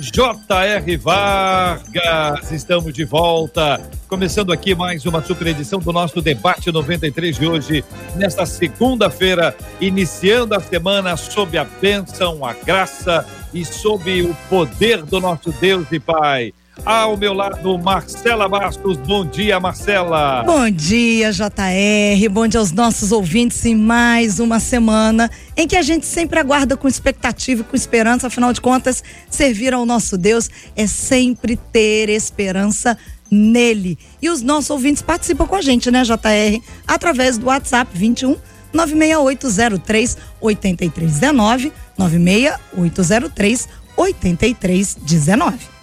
J.R. Vargas, estamos de volta, começando aqui mais uma super edição do nosso debate 93 de hoje, nesta segunda-feira, iniciando a semana sob a bênção, a graça e sob o poder do nosso Deus e Pai. Ao meu lado, Marcela Bastos. Bom dia, Marcela. Bom dia, JR. Bom dia aos nossos ouvintes em mais uma semana em que a gente sempre aguarda com expectativa e com esperança. Afinal de contas, servir ao nosso Deus é sempre ter esperança nele. E os nossos ouvintes participam com a gente, né, JR? Através do WhatsApp 21 96803 8319 96803 8319.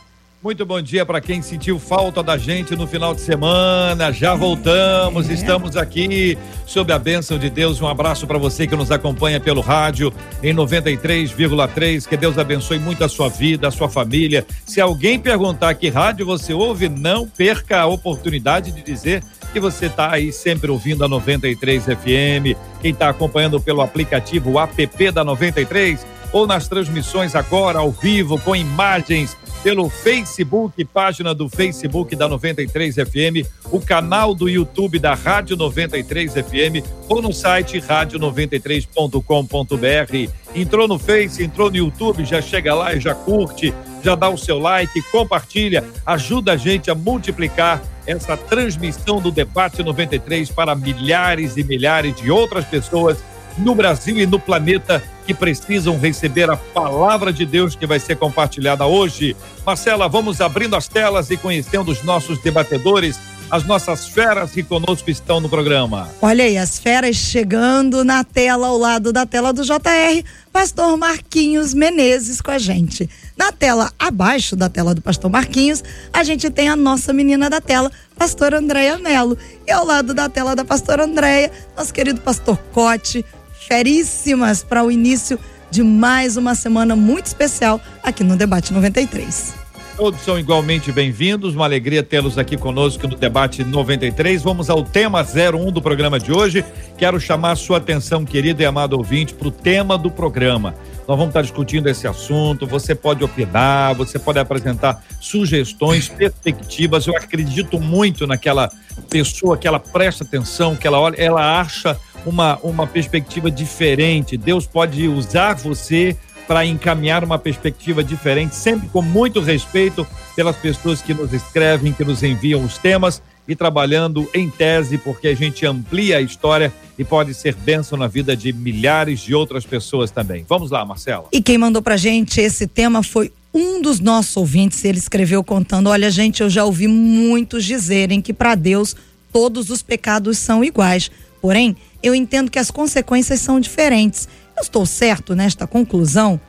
Muito bom dia para quem sentiu falta da gente no final de semana. Já voltamos, é. estamos aqui sob a bênção de Deus. Um abraço para você que nos acompanha pelo rádio em 93,3. Que Deus abençoe muito a sua vida, a sua família. Se alguém perguntar que rádio você ouve, não perca a oportunidade de dizer que você está aí sempre ouvindo a 93 FM. Quem está acompanhando pelo aplicativo app da 93 ou nas transmissões agora ao vivo com imagens pelo Facebook, página do Facebook da 93 FM, o canal do YouTube da Rádio 93 FM ou no site rádio93.com.br. Entrou no Face, entrou no YouTube, já chega lá e já curte, já dá o seu like, compartilha, ajuda a gente a multiplicar essa transmissão do debate 93 para milhares e milhares de outras pessoas no Brasil e no planeta que precisam receber a palavra de Deus que vai ser compartilhada hoje. Marcela, vamos abrindo as telas e conhecendo os nossos debatedores, as nossas feras que conosco estão no programa. Olha aí, as feras chegando na tela, ao lado da tela do JR, Pastor Marquinhos Menezes com a gente. Na tela, abaixo da tela do Pastor Marquinhos, a gente tem a nossa menina da tela, Pastor Andréia Melo. E ao lado da tela da Pastor Andréia, nosso querido Pastor Cote, feríssimas para o início de mais uma semana muito especial aqui no Debate 93. Todos são igualmente bem-vindos, uma alegria tê-los aqui conosco no Debate 93. Vamos ao tema 01 do programa de hoje. Quero chamar sua atenção, querido e amado ouvinte, para o tema do programa. Nós vamos estar discutindo esse assunto. Você pode opinar, você pode apresentar sugestões, perspectivas. Eu acredito muito naquela pessoa que ela presta atenção, que ela olha, ela acha uma, uma perspectiva diferente. Deus pode usar você para encaminhar uma perspectiva diferente, sempre com muito respeito pelas pessoas que nos escrevem, que nos enviam os temas e trabalhando em tese, porque a gente amplia a história e pode ser bênção na vida de milhares de outras pessoas também. Vamos lá, Marcela. E quem mandou pra gente esse tema foi um dos nossos ouvintes. Ele escreveu contando: Olha, gente, eu já ouvi muitos dizerem que para Deus todos os pecados são iguais. Porém, eu entendo que as consequências são diferentes. Eu estou certo nesta conclusão?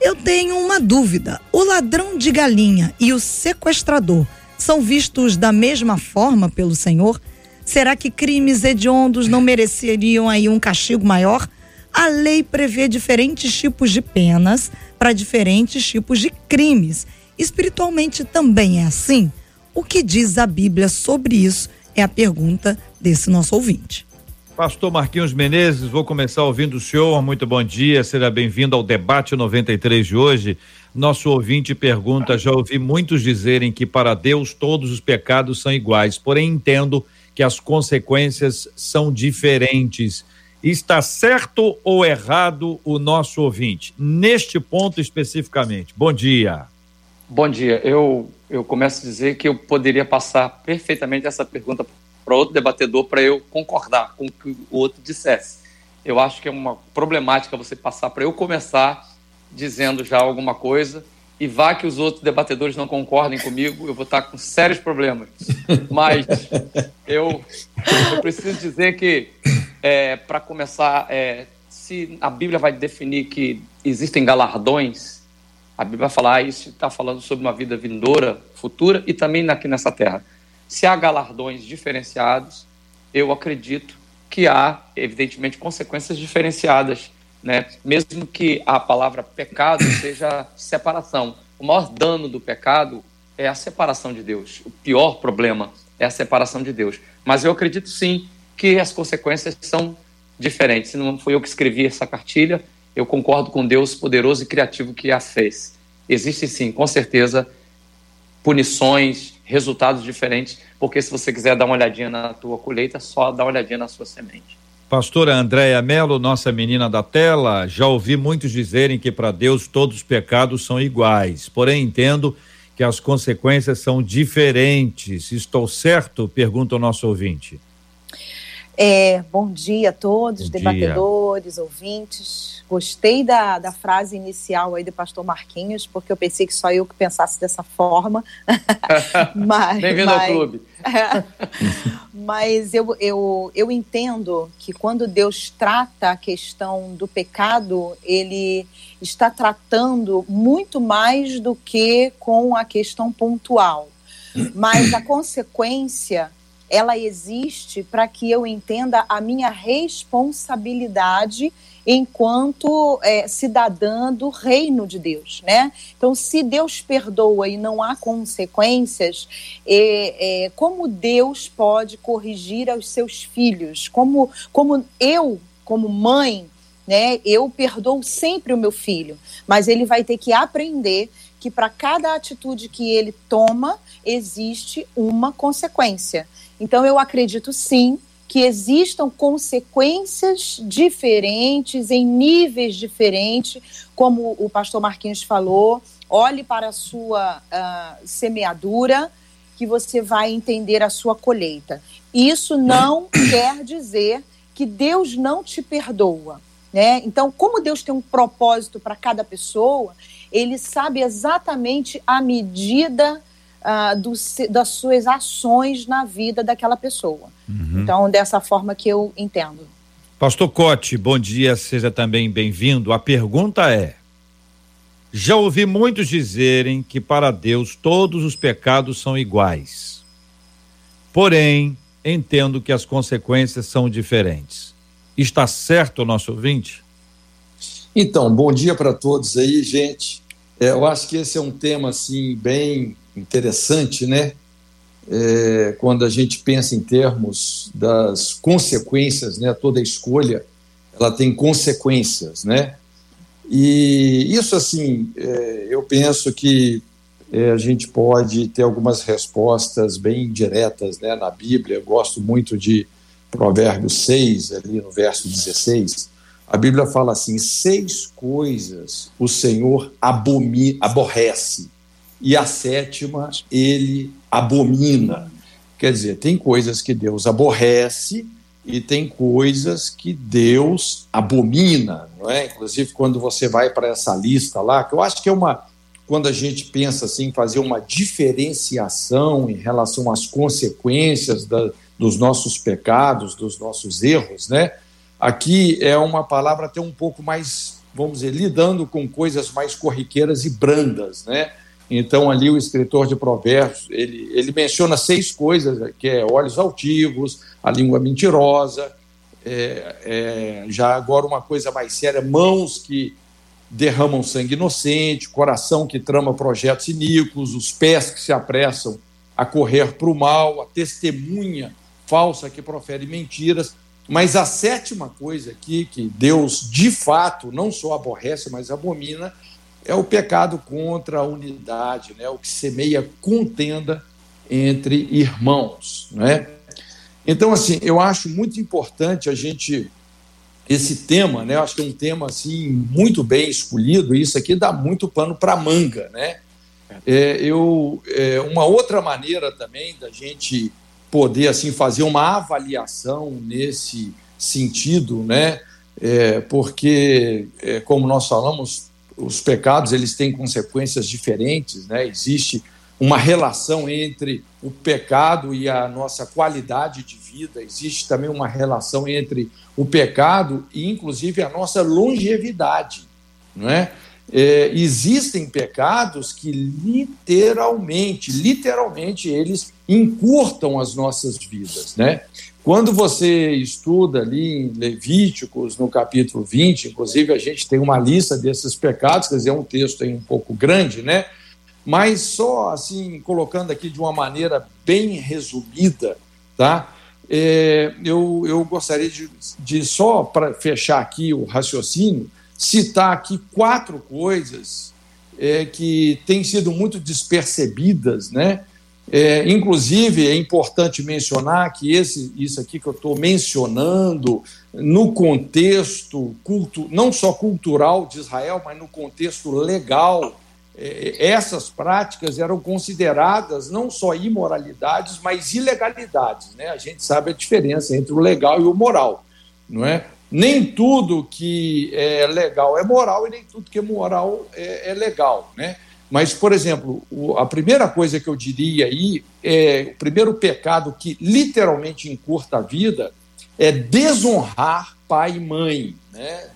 Eu tenho uma dúvida. O ladrão de galinha e o sequestrador são vistos da mesma forma pelo Senhor? Será que crimes hediondos não mereceriam aí um castigo maior? A lei prevê diferentes tipos de penas para diferentes tipos de crimes. Espiritualmente também é assim? O que diz a Bíblia sobre isso é a pergunta desse nosso ouvinte. Pastor Marquinhos Menezes, vou começar ouvindo o senhor. Muito bom dia, seja bem-vindo ao debate 93 de hoje. Nosso ouvinte pergunta: já ouvi muitos dizerem que para Deus todos os pecados são iguais, porém entendo que as consequências são diferentes. Está certo ou errado o nosso ouvinte? Neste ponto especificamente. Bom dia. Bom dia. Eu, eu começo a dizer que eu poderia passar perfeitamente essa pergunta para outro debatedor para eu concordar com o que o outro dissesse. Eu acho que é uma problemática você passar para eu começar dizendo já alguma coisa e vá que os outros debatedores não concordem comigo, eu vou estar com sérios problemas. Mas eu, eu preciso dizer que, é, para começar, é, se a Bíblia vai definir que existem galardões, A Bíblia vai falar isso está falando sobre uma vida vindoura, futura e também aqui nessa terra. Se há galardões diferenciados, eu acredito que há, evidentemente, consequências diferenciadas, né? Mesmo que a palavra pecado seja separação. O maior dano do pecado é a separação de Deus. O pior problema é a separação de Deus. Mas eu acredito sim que as consequências são diferentes. Se não fui eu que escrevi essa cartilha, eu concordo com Deus poderoso e criativo que a fez. Existem sim, com certeza, punições, resultados diferentes, porque se você quiser dar uma olhadinha na tua colheita, só dá uma olhadinha na sua semente. Pastora Andréia Melo, nossa menina da tela, já ouvi muitos dizerem que para Deus todos os pecados são iguais, porém entendo que as consequências são diferentes. Estou certo? Pergunta o nosso ouvinte. É, bom dia a todos, bom debatedores, dia. ouvintes. Gostei da, da frase inicial aí do pastor Marquinhos, porque eu pensei que só eu que pensasse dessa forma. Bem-vindo ao clube. mas eu, eu, eu entendo que quando Deus trata a questão do pecado, ele está tratando muito mais do que com a questão pontual. Mas a consequência ela existe para que eu entenda a minha responsabilidade enquanto é, cidadã do reino de Deus, né? Então, se Deus perdoa e não há consequências, é, é, como Deus pode corrigir aos seus filhos? Como, como eu, como mãe, né? Eu perdoo sempre o meu filho, mas ele vai ter que aprender que para cada atitude que ele toma existe uma consequência. Então, eu acredito sim que existam consequências diferentes, em níveis diferentes, como o pastor Marquinhos falou. Olhe para a sua uh, semeadura, que você vai entender a sua colheita. Isso não quer dizer que Deus não te perdoa. Né? Então, como Deus tem um propósito para cada pessoa, ele sabe exatamente a medida uh, do, das suas ações na vida daquela pessoa. Uhum. Então, dessa forma que eu entendo. Pastor Cote, bom dia, seja também bem-vindo. A pergunta é: já ouvi muitos dizerem que para Deus todos os pecados são iguais. Porém, entendo que as consequências são diferentes. Está certo o nosso ouvinte? Então, bom dia para todos aí, gente. É, eu acho que esse é um tema assim bem interessante, né? É, quando a gente pensa em termos das consequências, né? Toda escolha ela tem consequências, né? E isso assim, é, eu penso que é, a gente pode ter algumas respostas bem diretas, né? Na Bíblia, eu gosto muito de Provérbios 6, ali no verso 16. A Bíblia fala assim: seis coisas o Senhor abomina, aborrece e a sétima ele abomina. Quer dizer, tem coisas que Deus aborrece e tem coisas que Deus abomina, não é? Inclusive quando você vai para essa lista lá, que eu acho que é uma quando a gente pensa assim fazer uma diferenciação em relação às consequências da, dos nossos pecados, dos nossos erros, né? Aqui é uma palavra até um pouco mais, vamos dizer, lidando com coisas mais corriqueiras e brandas, né? Então, ali o escritor de Provérbios, ele, ele menciona seis coisas, que é olhos altivos, a língua mentirosa, é, é, já agora uma coisa mais séria, mãos que derramam sangue inocente, coração que trama projetos iníquos, os pés que se apressam a correr para o mal, a testemunha falsa que profere mentiras. Mas a sétima coisa aqui, que Deus de fato não só aborrece, mas abomina, é o pecado contra a unidade, né? o que semeia contenda entre irmãos. Né? Então, assim, eu acho muito importante a gente. Esse tema, né? Eu acho que é um tema assim muito bem escolhido. E isso aqui dá muito pano para manga, né? É, eu, é, uma outra maneira também da gente poder assim fazer uma avaliação nesse sentido, né? É, porque, é, como nós falamos, os pecados eles têm consequências diferentes, né? Existe uma relação entre o pecado e a nossa qualidade de vida, existe também uma relação entre o pecado e inclusive a nossa longevidade, não é? É, existem pecados que literalmente, literalmente, eles encurtam as nossas vidas, né? Quando você estuda ali em Levíticos, no capítulo 20, inclusive a gente tem uma lista desses pecados, quer dizer, é um texto aí um pouco grande, né? Mas só assim, colocando aqui de uma maneira bem resumida, tá? É, eu, eu gostaria de, de só para fechar aqui o raciocínio, citar aqui quatro coisas é, que têm sido muito despercebidas, né? É, inclusive, é importante mencionar que esse, isso aqui que eu estou mencionando, no contexto culto, não só cultural de Israel, mas no contexto legal, é, essas práticas eram consideradas não só imoralidades, mas ilegalidades. Né? A gente sabe a diferença entre o legal e o moral. Não é? Nem tudo que é legal é moral e nem tudo que é moral é, é legal. Né? Mas, por exemplo, a primeira coisa que eu diria aí é o primeiro pecado que literalmente encurta a vida é desonrar pai e mãe, né?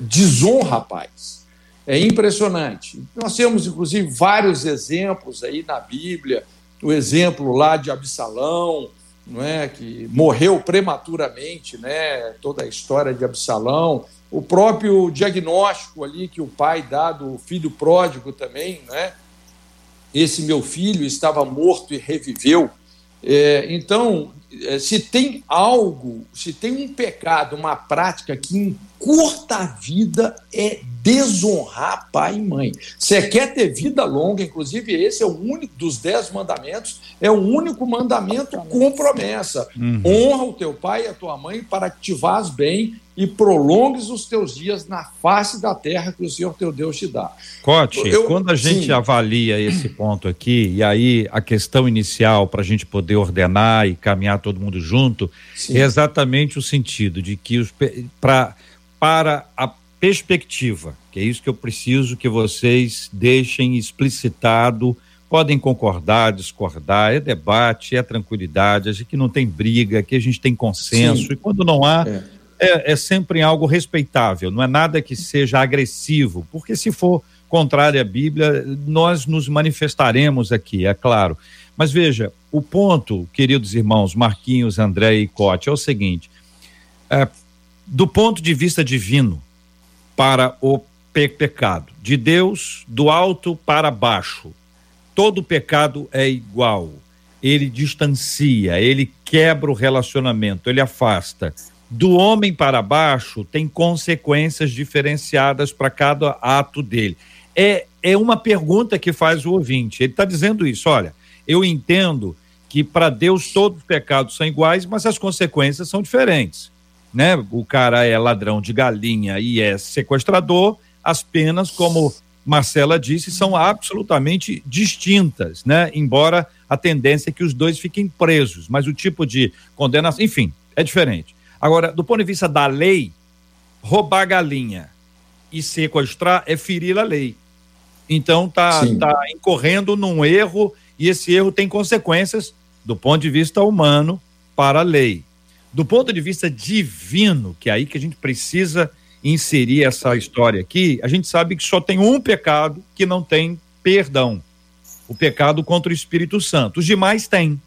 Desonra pais. É impressionante. Nós temos, inclusive, vários exemplos aí na Bíblia. O exemplo lá de Absalão, não é, que morreu prematuramente, né? Toda a história de Absalão o próprio diagnóstico ali que o pai dá do filho pródigo também, né? Esse meu filho estava morto e reviveu. É, então, é, se tem algo, se tem um pecado, uma prática que encurta a vida, é desonrar pai e mãe. Você quer ter vida longa, inclusive esse é o único dos dez mandamentos, é o único mandamento com promessa. Uhum. Honra o teu pai e a tua mãe para que te vás bem e prolongues os teus dias na face da terra que o Senhor teu Deus te dá. Cote, Eu, quando a gente sim. avalia esse ponto aqui, e aí a questão inicial para a gente poder ordenar e caminhar todo mundo junto, sim. é exatamente o sentido de que os, pra, para a perspectiva, que é isso que eu preciso que vocês deixem explicitado. Podem concordar, discordar, é debate, é tranquilidade, a gente não tem briga, aqui a gente tem consenso, Sim. e quando não há, é. É, é sempre algo respeitável, não é nada que seja agressivo, porque se for contrário à Bíblia, nós nos manifestaremos aqui, é claro. Mas veja, o ponto, queridos irmãos Marquinhos, André e Cote, é o seguinte: é, do ponto de vista divino, para o pe pecado. De Deus, do alto para baixo. Todo pecado é igual. Ele distancia, ele quebra o relacionamento, ele afasta. Do homem para baixo tem consequências diferenciadas para cada ato dele. É, é uma pergunta que faz o ouvinte. Ele está dizendo isso: olha, eu entendo que para Deus todos os pecados são iguais, mas as consequências são diferentes né? O cara é ladrão de galinha e é sequestrador, as penas, como Marcela disse, são absolutamente distintas, né? Embora a tendência é que os dois fiquem presos, mas o tipo de condenação, enfim, é diferente. Agora, do ponto de vista da lei, roubar galinha e sequestrar é ferir a lei. Então tá, tá incorrendo num erro e esse erro tem consequências do ponto de vista humano para a lei. Do ponto de vista divino, que é aí que a gente precisa inserir essa história aqui, a gente sabe que só tem um pecado que não tem perdão. O pecado contra o Espírito Santo. Os demais têm.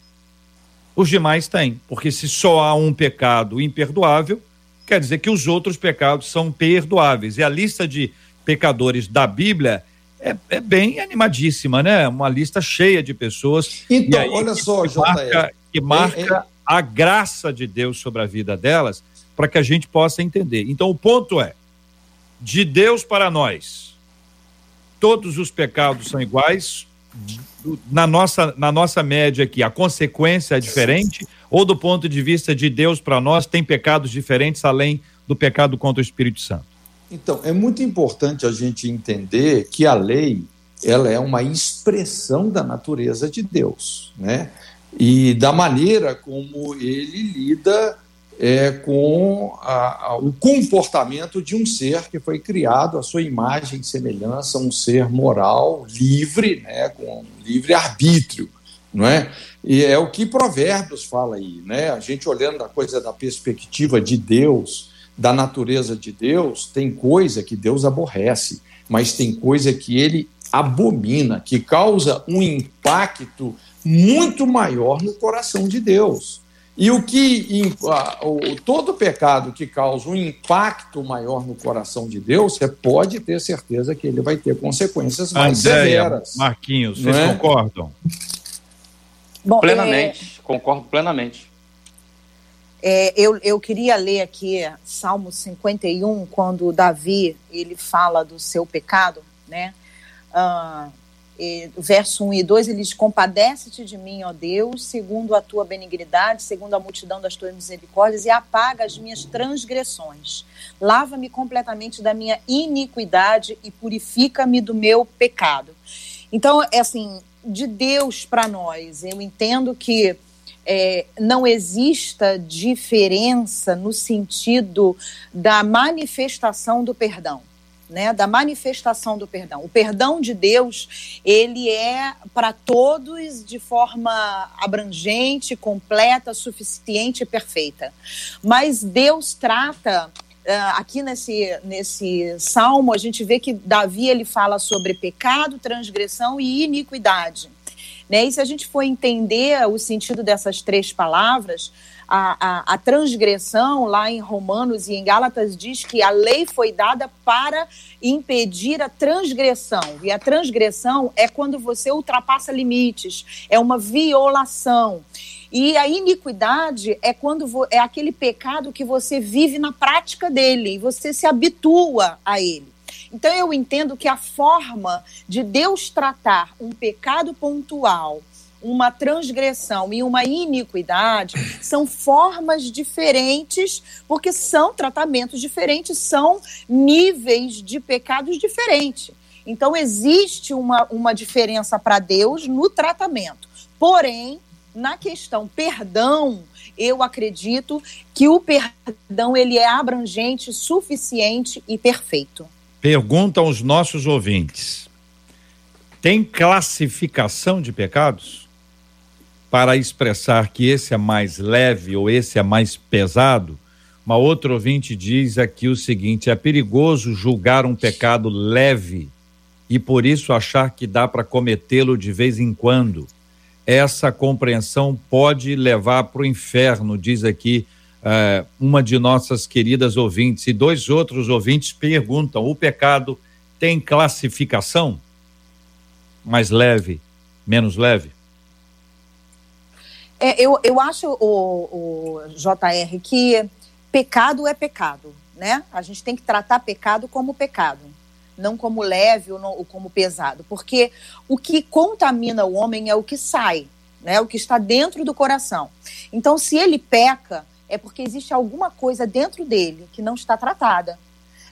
Os demais têm, porque se só há um pecado imperdoável, quer dizer que os outros pecados são perdoáveis. E a lista de pecadores da Bíblia é, é bem animadíssima, né? Uma lista cheia de pessoas. Então, aí, olha só, que marca, que marca é, é a graça de Deus sobre a vida delas, para que a gente possa entender. Então, o ponto é: de Deus para nós, todos os pecados são iguais. Na nossa, na nossa média aqui, a consequência é diferente, ou do ponto de vista de Deus para nós, tem pecados diferentes além do pecado contra o Espírito Santo? Então, é muito importante a gente entender que a lei ela é uma expressão da natureza de Deus, né? e da maneira como ele lida é, com a, a, o comportamento de um ser que foi criado à sua imagem e semelhança, um ser moral, livre, né, com livre arbítrio, não é? E é o que Provérbios fala aí, né? A gente olhando a coisa da perspectiva de Deus, da natureza de Deus, tem coisa que Deus aborrece. mas tem coisa que ele abomina, que causa um impacto muito maior no coração de Deus. E o que todo pecado que causa um impacto maior no coração de Deus, você pode ter certeza que ele vai ter consequências mais Andréia, severas. Marquinhos, vocês é? concordam? Bom, plenamente, é... concordo plenamente. É, eu, eu queria ler aqui Salmo 51, quando Davi ele fala do seu pecado, né? Ah, verso 1 e 2, ele diz: Compadece-te de mim, ó Deus, segundo a tua benignidade, segundo a multidão das tuas misericórdias, e apaga as minhas transgressões. Lava-me completamente da minha iniquidade e purifica-me do meu pecado. Então, é assim, de Deus para nós, eu entendo que é, não exista diferença no sentido da manifestação do perdão né, da manifestação do perdão. O perdão de Deus, ele é para todos de forma abrangente, completa, suficiente e perfeita. Mas Deus trata Uh, aqui nesse, nesse salmo, a gente vê que Davi ele fala sobre pecado, transgressão e iniquidade. Né? E se a gente for entender o sentido dessas três palavras, a, a, a, transgressão, lá em Romanos e em Gálatas, diz que a lei foi dada para impedir a transgressão. E a transgressão é quando você ultrapassa limites, é uma violação. E a iniquidade é quando é aquele pecado que você vive na prática dele, e você se habitua a ele. Então eu entendo que a forma de Deus tratar um pecado pontual uma transgressão e uma iniquidade são formas diferentes, porque são tratamentos diferentes, são níveis de pecados diferentes. Então, existe uma, uma diferença para Deus no tratamento. Porém, na questão perdão, eu acredito que o perdão ele é abrangente, suficiente e perfeito. Pergunta aos nossos ouvintes: tem classificação de pecados? Para expressar que esse é mais leve ou esse é mais pesado, uma outra ouvinte diz aqui o seguinte: é perigoso julgar um pecado leve e por isso achar que dá para cometê-lo de vez em quando. Essa compreensão pode levar para o inferno, diz aqui uh, uma de nossas queridas ouvintes. E dois outros ouvintes perguntam: o pecado tem classificação? Mais leve, menos leve? É, eu, eu acho, o, o JR, que pecado é pecado, né? A gente tem que tratar pecado como pecado, não como leve ou, não, ou como pesado, porque o que contamina o homem é o que sai, né? O que está dentro do coração. Então, se ele peca, é porque existe alguma coisa dentro dele que não está tratada.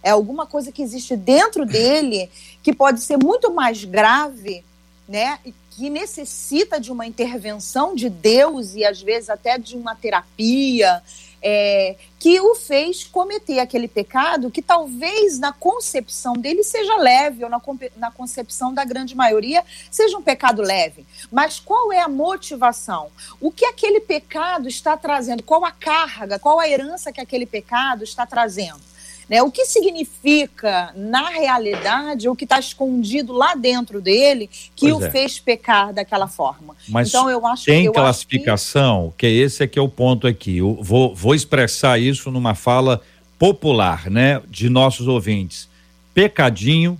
É alguma coisa que existe dentro dele que pode ser muito mais grave, né? que necessita de uma intervenção de Deus e às vezes até de uma terapia, é, que o fez cometer aquele pecado que talvez na concepção dele seja leve, ou na, na concepção da grande maioria seja um pecado leve. Mas qual é a motivação? O que aquele pecado está trazendo? Qual a carga, qual a herança que aquele pecado está trazendo? Né? O que significa, na realidade, o que está escondido lá dentro dele que pois o é. fez pecar daquela forma. Mas então, eu acho, tem eu classificação, que... que esse é que é o ponto aqui. Eu vou, vou expressar isso numa fala popular, né, de nossos ouvintes. Pecadinho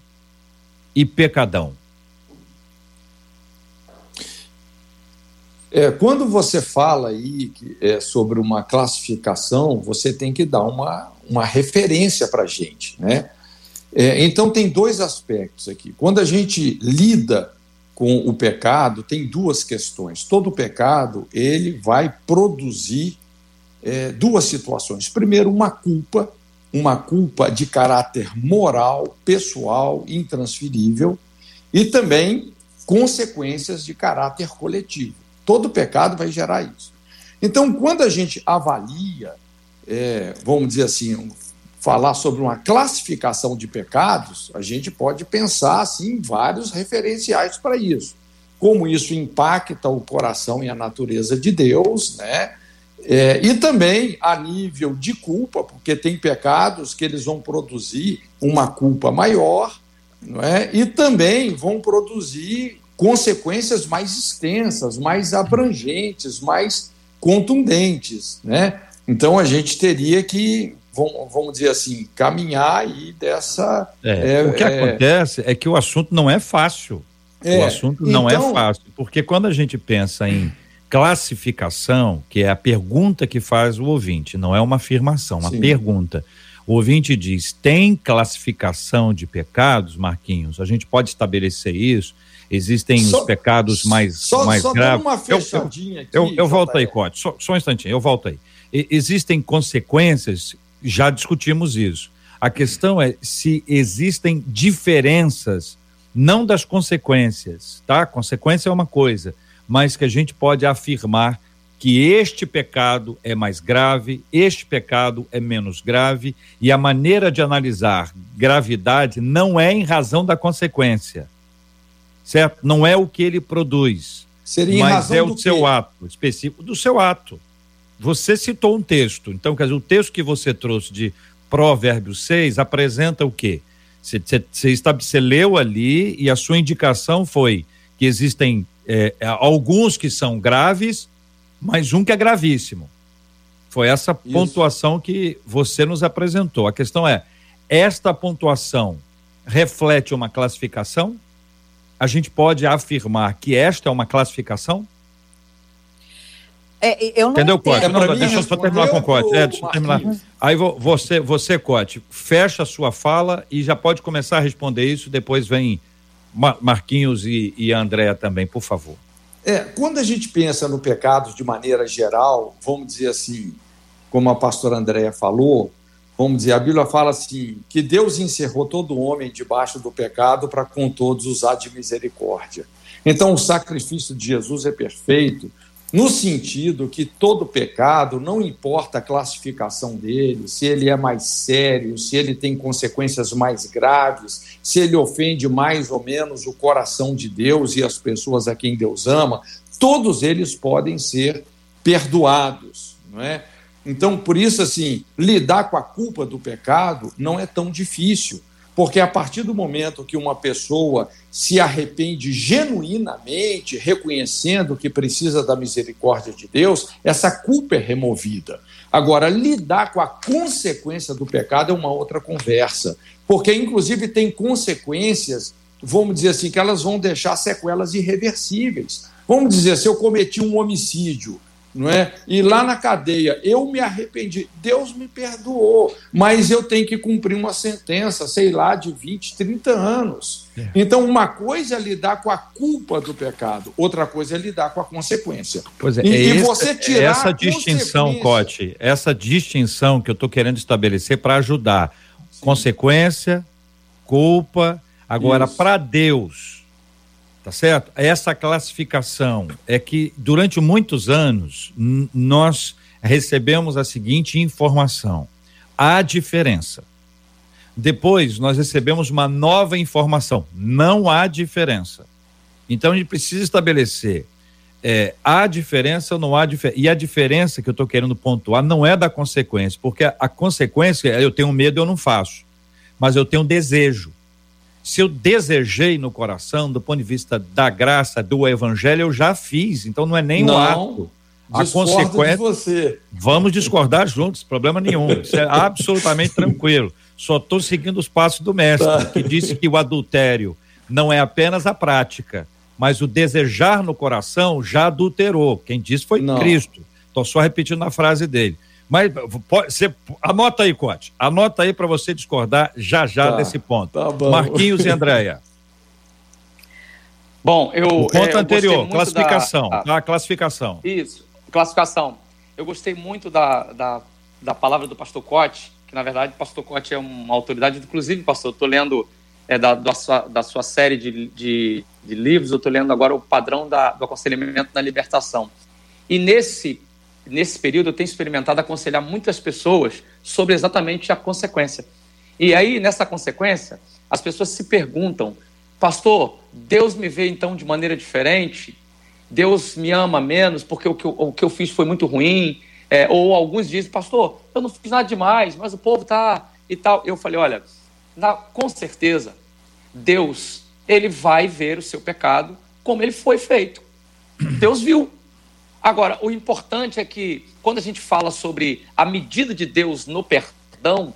e pecadão. É, quando você fala aí é, sobre uma classificação, você tem que dar uma, uma referência para a gente. Né? É, então, tem dois aspectos aqui. Quando a gente lida com o pecado, tem duas questões. Todo pecado ele vai produzir é, duas situações. Primeiro, uma culpa, uma culpa de caráter moral, pessoal, intransferível, e também consequências de caráter coletivo. Todo pecado vai gerar isso. Então, quando a gente avalia, é, vamos dizer assim, falar sobre uma classificação de pecados, a gente pode pensar assim vários referenciais para isso. Como isso impacta o coração e a natureza de Deus, né? É, e também a nível de culpa, porque tem pecados que eles vão produzir uma culpa maior, não é? E também vão produzir consequências mais extensas, mais abrangentes, mais contundentes, né? Então a gente teria que, vamos dizer assim, caminhar aí dessa. É, é, o que é... acontece é que o assunto não é fácil. o é, assunto não é então... é fácil, porque quando a gente pensa em classificação, que é a pergunta que faz o ouvinte, não é uma afirmação, uma Sim. pergunta. O ouvinte diz: tem classificação de pecados, Marquinhos? A gente pode estabelecer isso? Existem só, os pecados mais, só, mais só graves. Uma fechadinha eu, eu, aqui, eu, eu volto aí, Cote, só, só um instantinho, eu volto aí existem consequências, já discutimos isso. A questão é se existem diferenças, não das consequências, tá? Consequência é uma coisa, mas que a gente pode afirmar que este pecado é mais grave, este pecado é menos grave, e a maneira de analisar gravidade não é em razão da consequência, certo? Não é o que ele produz, Seria mas é o seu ato específico, do seu ato. Você citou um texto, então, quer dizer, o texto que você trouxe de Provérbios 6 apresenta o quê? Você, você, você leu ali e a sua indicação foi que existem é, é, alguns que são graves, mas um que é gravíssimo. Foi essa Isso. pontuação que você nos apresentou. A questão é: esta pontuação reflete uma classificação? A gente pode afirmar que esta é uma classificação? É, eu não Entendeu, Cote? É não, deixa eu só terminar com o Cote. É, deixa eu terminar. Aí você, você, Cote, fecha a sua fala e já pode começar a responder isso. Depois vem Marquinhos e, e Andréa também, por favor. É, quando a gente pensa no pecado de maneira geral, vamos dizer assim, como a pastora Andréa falou, vamos dizer, a Bíblia fala assim, que Deus encerrou todo homem debaixo do pecado para com todos usar de misericórdia. Então o sacrifício de Jesus é perfeito, no sentido que todo pecado, não importa a classificação dele, se ele é mais sério, se ele tem consequências mais graves, se ele ofende mais ou menos o coração de Deus e as pessoas a quem Deus ama, todos eles podem ser perdoados, não é? Então, por isso assim, lidar com a culpa do pecado não é tão difícil. Porque a partir do momento que uma pessoa se arrepende genuinamente, reconhecendo que precisa da misericórdia de Deus, essa culpa é removida. Agora, lidar com a consequência do pecado é uma outra conversa, porque inclusive tem consequências, vamos dizer assim, que elas vão deixar sequelas irreversíveis. Vamos dizer, se eu cometi um homicídio, não é? E lá na cadeia eu me arrependi, Deus me perdoou, mas eu tenho que cumprir uma sentença, sei lá, de 20, 30 anos. É. Então, uma coisa é lidar com a culpa do pecado, outra coisa é lidar com a consequência. Pois é, e, é e você tirar essa distinção, Cote, essa distinção que eu estou querendo estabelecer para ajudar. Sim. Consequência, culpa. Agora, para Deus, tá certo? Essa classificação é que durante muitos anos nós recebemos a seguinte informação: há diferença. Depois nós recebemos uma nova informação: não há diferença. Então a gente precisa estabelecer é, há diferença ou não há diferença. E a diferença que eu estou querendo pontuar não é da consequência, porque a, a consequência eu tenho medo, eu não faço. Mas eu tenho desejo se eu desejei no coração, do ponto de vista da graça, do evangelho, eu já fiz. Então não é nem não, um ato. A consequência. De você. Vamos discordar juntos, problema nenhum. Isso é absolutamente tranquilo. Só estou seguindo os passos do mestre, tá. que disse que o adultério não é apenas a prática, mas o desejar no coração já adulterou. Quem disse foi não. Cristo. Estou só repetindo a frase dele. Mas pode, você, anota aí, Cote. Anota aí para você discordar já já tá, desse ponto. Tá Marquinhos e Andréia. Bom, eu. O ponto é, anterior, classificação. Da, tá? Classificação. Isso, classificação. Eu gostei muito da, da, da palavra do pastor Cote, que na verdade o pastor Cote é uma autoridade, inclusive, pastor, eu estou lendo é, da, da, sua, da sua série de, de, de livros, eu estou lendo agora o padrão da, do aconselhamento na libertação. E nesse nesse período, eu tenho experimentado aconselhar muitas pessoas sobre exatamente a consequência. E aí, nessa consequência, as pessoas se perguntam: Pastor, Deus me vê então de maneira diferente? Deus me ama menos porque o que eu, o que eu fiz foi muito ruim? É, ou alguns dizem: Pastor, eu não fiz nada demais, mas o povo está e tal. Eu falei: Olha, na, com certeza, Deus, ele vai ver o seu pecado como ele foi feito. Deus viu. Agora, o importante é que quando a gente fala sobre a medida de Deus no perdão,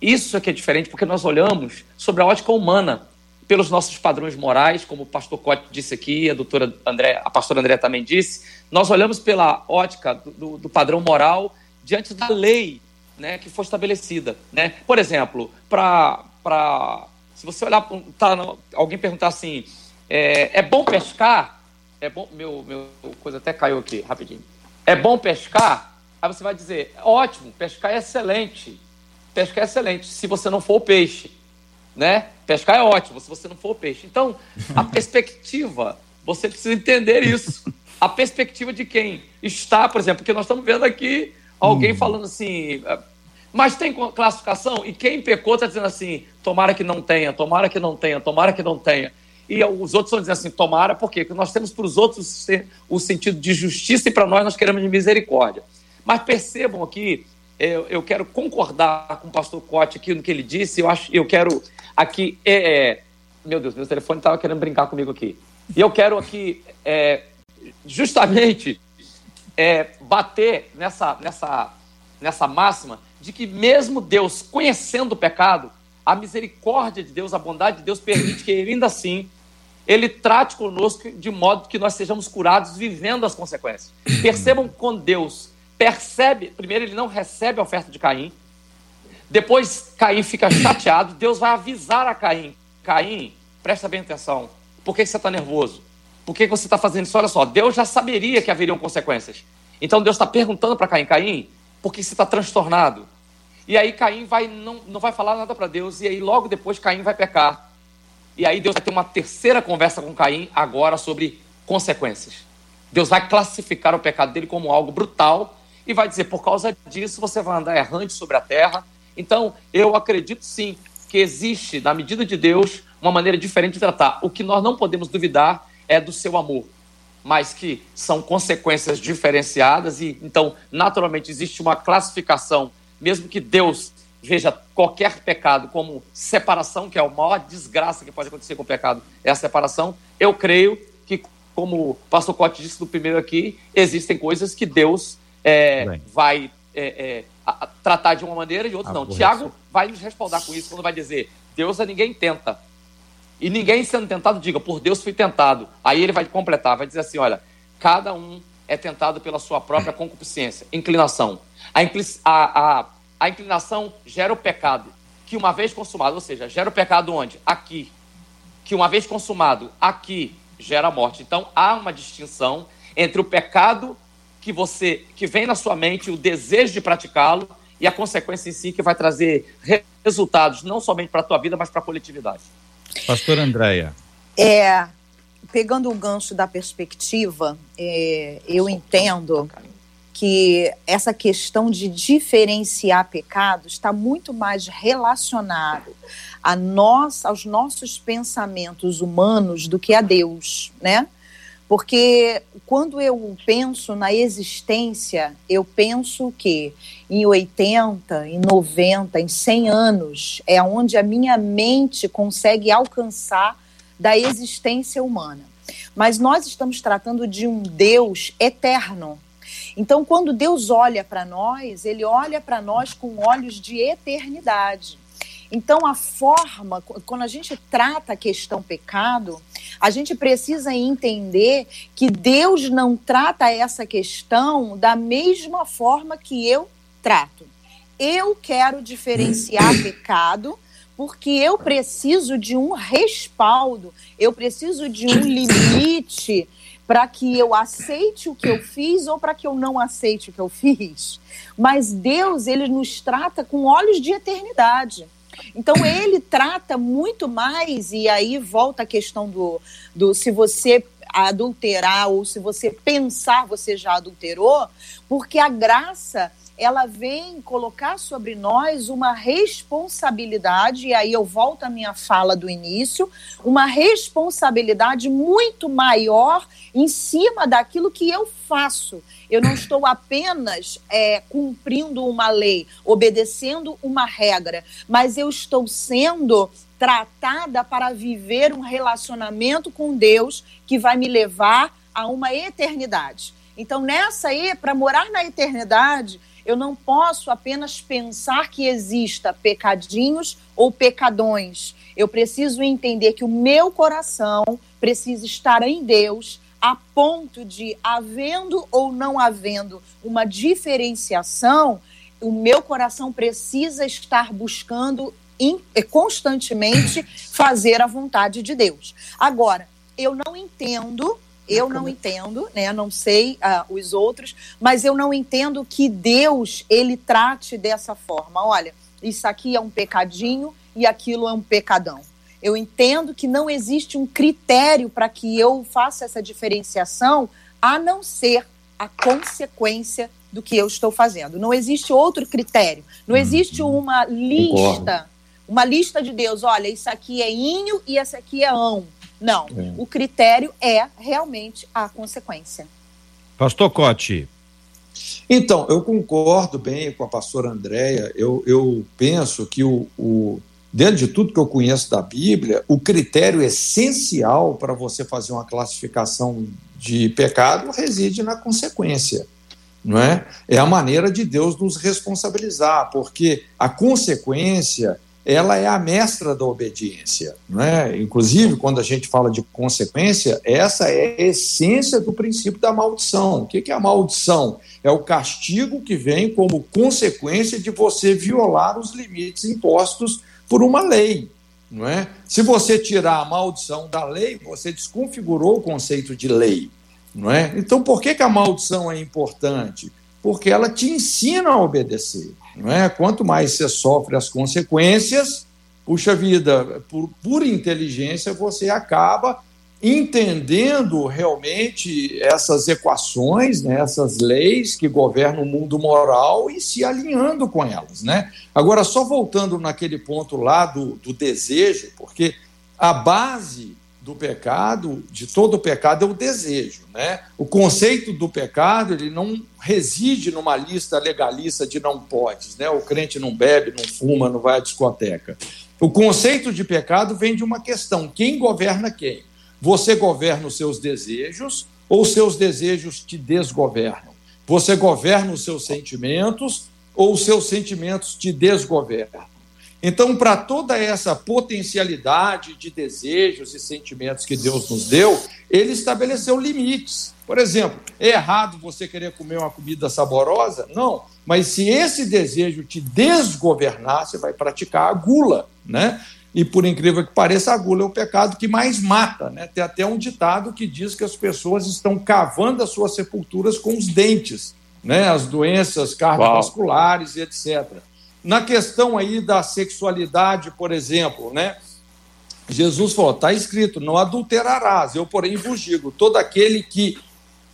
isso é que é diferente, porque nós olhamos sobre a ótica humana, pelos nossos padrões morais, como o pastor Cote disse aqui, a doutora André, a pastora André também disse, nós olhamos pela ótica do, do, padrão moral diante da lei né, que foi estabelecida. Né? Por exemplo, para se você olhar, tá, alguém perguntar assim, é, é bom pescar? É bom, meu, meu coisa até caiu aqui, rapidinho. É bom pescar? Aí você vai dizer, ótimo, pescar é excelente. Pescar é excelente, se você não for o peixe né? Pescar é ótimo, se você não for o peixe. Então, a perspectiva, você precisa entender isso. A perspectiva de quem está, por exemplo, porque nós estamos vendo aqui alguém hum. falando assim, mas tem classificação? E quem pecou está dizendo assim, tomara que não tenha, tomara que não tenha, tomara que não tenha. E os outros estão dizendo assim, tomara, por quê? Porque nós temos para os outros o sentido de justiça e para nós nós queremos de misericórdia. Mas percebam aqui, eu, eu quero concordar com o pastor Cote aqui no que ele disse, eu, acho, eu quero aqui. É, é, meu Deus, meu telefone estava querendo brincar comigo aqui. E eu quero aqui, é, justamente, é, bater nessa, nessa, nessa máxima de que, mesmo Deus conhecendo o pecado, a misericórdia de Deus, a bondade de Deus permite que ainda assim, ele trate conosco de modo que nós sejamos curados vivendo as consequências. Percebam quando Deus percebe, primeiro, ele não recebe a oferta de Caim, depois Caim fica chateado, Deus vai avisar a Caim: Caim, presta bem atenção. Por que você está nervoso? Por que você está fazendo isso? Olha só, Deus já saberia que haveriam consequências. Então Deus está perguntando para Caim: Caim, por que você está transtornado? E aí Caim vai, não, não vai falar nada para Deus, e aí logo depois Caim vai pecar. E aí Deus vai ter uma terceira conversa com Caim, agora sobre consequências. Deus vai classificar o pecado dele como algo brutal e vai dizer: por causa disso você vai andar errante sobre a terra, então, eu acredito sim que existe, na medida de Deus, uma maneira diferente de tratar. O que nós não podemos duvidar é do seu amor, mas que são consequências diferenciadas e, então, naturalmente, existe uma classificação, mesmo que Deus veja qualquer pecado como separação, que é a maior desgraça que pode acontecer com o pecado, é a separação. Eu creio que, como o pastor Cote disse no primeiro aqui, existem coisas que Deus é, vai é, é, tratar de uma maneira e de outra não. Tiago vai nos respaldar com isso quando vai dizer: Deus a ninguém tenta. E ninguém sendo tentado, diga, por Deus fui tentado. Aí ele vai completar, vai dizer assim: olha, cada um é tentado pela sua própria concupiscência, inclinação. A, a, a, inclinação gera o pecado, que uma vez consumado, ou seja, gera o pecado onde? Aqui. Que uma vez consumado, aqui, gera a morte. Então há uma distinção entre o pecado que você que vem na sua mente o desejo de praticá-lo e a consequência em si que vai trazer resultados não somente para a tua vida, mas para a coletividade. Pastor Andréia. É, pegando o gancho da perspectiva, é, eu entendo que essa questão de diferenciar pecados está muito mais relacionado a nós, aos nossos pensamentos humanos do que a Deus, né? Porque quando eu penso na existência, eu penso que em 80, em 90, em 100 anos é onde a minha mente consegue alcançar da existência humana. Mas nós estamos tratando de um Deus eterno. Então, quando Deus olha para nós, ele olha para nós com olhos de eternidade. Então, a forma, quando a gente trata a questão pecado, a gente precisa entender que Deus não trata essa questão da mesma forma que eu trato. Eu quero diferenciar pecado porque eu preciso de um respaldo, eu preciso de um limite para que eu aceite o que eu fiz ou para que eu não aceite o que eu fiz. Mas Deus, ele nos trata com olhos de eternidade. Então ele trata muito mais, e aí volta a questão do, do se você adulterar ou se você pensar você já adulterou, porque a graça ela vem colocar sobre nós uma responsabilidade, e aí eu volto à minha fala do início, uma responsabilidade muito maior em cima daquilo que eu faço. Eu não estou apenas é, cumprindo uma lei, obedecendo uma regra, mas eu estou sendo tratada para viver um relacionamento com Deus que vai me levar a uma eternidade. Então, nessa aí, para morar na eternidade, eu não posso apenas pensar que exista pecadinhos ou pecadões. Eu preciso entender que o meu coração precisa estar em Deus a ponto de, havendo ou não havendo uma diferenciação, o meu coração precisa estar buscando constantemente fazer a vontade de Deus. Agora, eu não entendo, eu não entendo, né? Não sei uh, os outros, mas eu não entendo que Deus ele trate dessa forma. Olha, isso aqui é um pecadinho e aquilo é um pecadão. Eu entendo que não existe um critério para que eu faça essa diferenciação, a não ser a consequência do que eu estou fazendo. Não existe outro critério. Não existe uhum. uma lista uma lista de Deus, olha, isso aqui é inho e esse aqui é ão. Não, é. o critério é realmente a consequência. Pastor Cote. Então, eu concordo bem com a pastora Andréia. Eu, eu penso que, o, o, dentro de tudo que eu conheço da Bíblia, o critério essencial para você fazer uma classificação de pecado reside na consequência. Não é? é a maneira de Deus nos responsabilizar, porque a consequência ela é a mestra da obediência. Né? Inclusive, quando a gente fala de consequência, essa é a essência do princípio da maldição. O que é a maldição? É o castigo que vem como consequência de você violar os limites impostos por uma lei. Não é? Se você tirar a maldição da lei, você desconfigurou o conceito de lei. Não é? Então, por que, que a maldição é importante? Porque ela te ensina a obedecer. Não é? Quanto mais você sofre as consequências, puxa vida, por inteligência, você acaba entendendo realmente essas equações, né, essas leis que governam o mundo moral e se alinhando com elas. Né? Agora, só voltando naquele ponto lá do, do desejo, porque a base do pecado, de todo o pecado, é o desejo. Né? O conceito do pecado ele não reside numa lista legalista de não podes. Né? O crente não bebe, não fuma, não vai à discoteca. O conceito de pecado vem de uma questão: quem governa quem? Você governa os seus desejos ou seus desejos te desgovernam? Você governa os seus sentimentos ou os seus sentimentos te desgovernam? Então, para toda essa potencialidade de desejos e sentimentos que Deus nos deu, ele estabeleceu limites. Por exemplo, é errado você querer comer uma comida saborosa? Não. Mas se esse desejo te desgovernar, você vai praticar a gula, né? E por incrível que pareça, a gula é o pecado que mais mata, né? Tem até um ditado que diz que as pessoas estão cavando as suas sepulturas com os dentes, né? As doenças cardiovasculares e etc. Na questão aí da sexualidade, por exemplo, né? Jesus falou: está escrito, não adulterarás. Eu, porém, vos digo: todo aquele que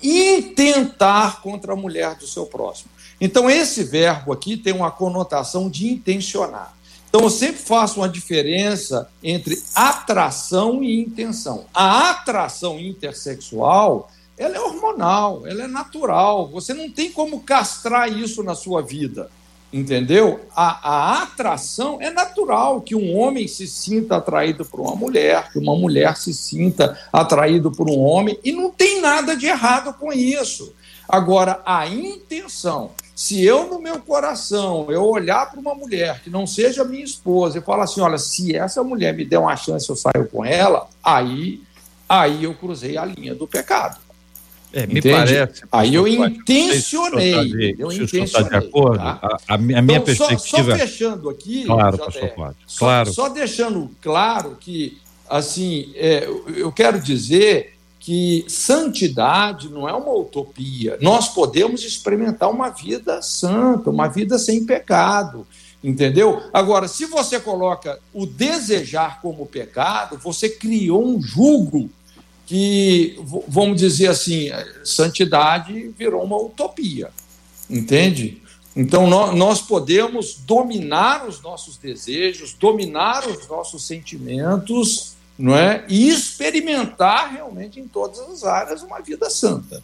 intentar contra a mulher do seu próximo. Então, esse verbo aqui tem uma conotação de intencionar. Então, eu sempre faço uma diferença entre atração e intenção. A atração intersexual, ela é hormonal, ela é natural. Você não tem como castrar isso na sua vida. Entendeu? A, a, atração é natural que um homem se sinta atraído por uma mulher, que uma mulher se sinta atraído por um homem, e não tem nada de errado com isso. Agora, a intenção, se eu no meu coração eu olhar para uma mulher que não seja minha esposa e falar assim, olha, se essa mulher me der uma chance, eu saio com ela, aí, aí eu cruzei a linha do pecado. É, me Entende? parece. Aí eu intencionei. Se eu intencionei. Está de acordo? Tá? A, a, a, minha então, perspectiva. Só, só fechando aqui. Claro, pastor Cláudio. Claro. Só, só, deixando claro que, assim, é, eu quero dizer que santidade não é uma utopia. Nós podemos experimentar uma vida santa, uma vida sem pecado. Entendeu? Agora, se você coloca o desejar como pecado, você criou um julgo que, vamos dizer assim, santidade virou uma utopia, entende? Então, nós podemos dominar os nossos desejos, dominar os nossos sentimentos, não é? E experimentar realmente em todas as áreas uma vida santa.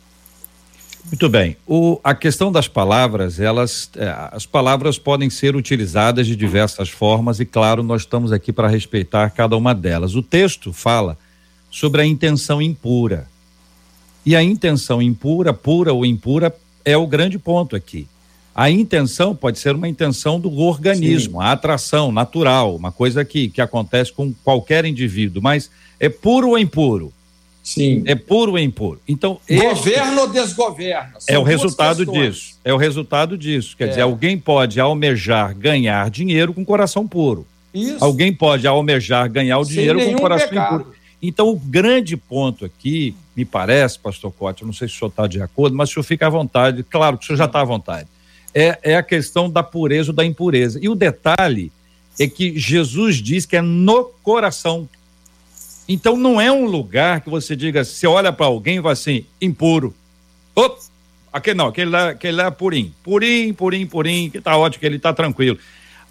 Muito bem. O, a questão das palavras, elas, é, as palavras podem ser utilizadas de diversas formas e, claro, nós estamos aqui para respeitar cada uma delas. O texto fala sobre a intenção impura. E a intenção impura, pura ou impura, é o grande ponto aqui. A intenção pode ser uma intenção do organismo, Sim. a atração natural, uma coisa que, que acontece com qualquer indivíduo, mas é puro ou impuro? Sim. É puro ou impuro. Então, governo ou desgoverno? é o resultado questões. disso. É o resultado disso. Quer é. dizer, alguém pode almejar ganhar dinheiro com coração puro. Isso. Alguém pode almejar ganhar o Sem dinheiro com coração pecado. impuro. Então, o grande ponto aqui, me parece, pastor Cote, não sei se o senhor está de acordo, mas o senhor fica à vontade, claro que o senhor já está à vontade, é, é a questão da pureza ou da impureza. E o detalhe é que Jesus diz que é no coração. Então não é um lugar que você diga, você olha para alguém e vai assim, impuro. Opa, aquele não, aquele lá, aquele lá é purinho. Purinho, purinho, purinho, que tá ótimo, que ele tá tranquilo.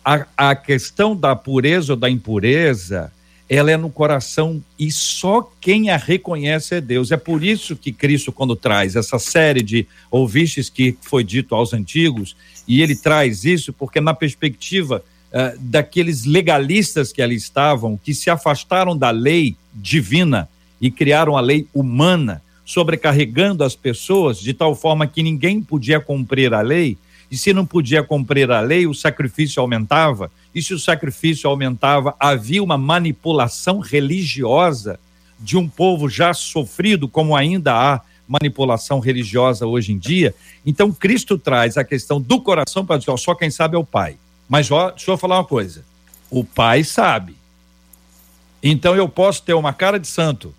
A, a questão da pureza ou da impureza, ela é no coração e só quem a reconhece é Deus. É por isso que Cristo, quando traz essa série de ouvistes que foi dito aos antigos, e ele traz isso porque, na perspectiva uh, daqueles legalistas que ali estavam, que se afastaram da lei divina e criaram a lei humana, sobrecarregando as pessoas de tal forma que ninguém podia cumprir a lei, e se não podia cumprir a lei, o sacrifício aumentava, e se o sacrifício aumentava, havia uma manipulação religiosa de um povo já sofrido, como ainda há manipulação religiosa hoje em dia. Então, Cristo traz a questão do coração para dizer: ó, só quem sabe é o Pai. Mas, ó, deixa eu falar uma coisa: o Pai sabe. Então eu posso ter uma cara de santo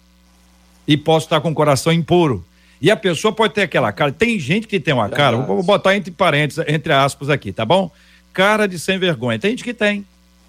e posso estar com o coração impuro. E a pessoa pode ter aquela cara. Tem gente que tem uma cara, vou botar entre parênteses, entre aspas aqui, tá bom? Cara de sem vergonha. Tem gente que tem.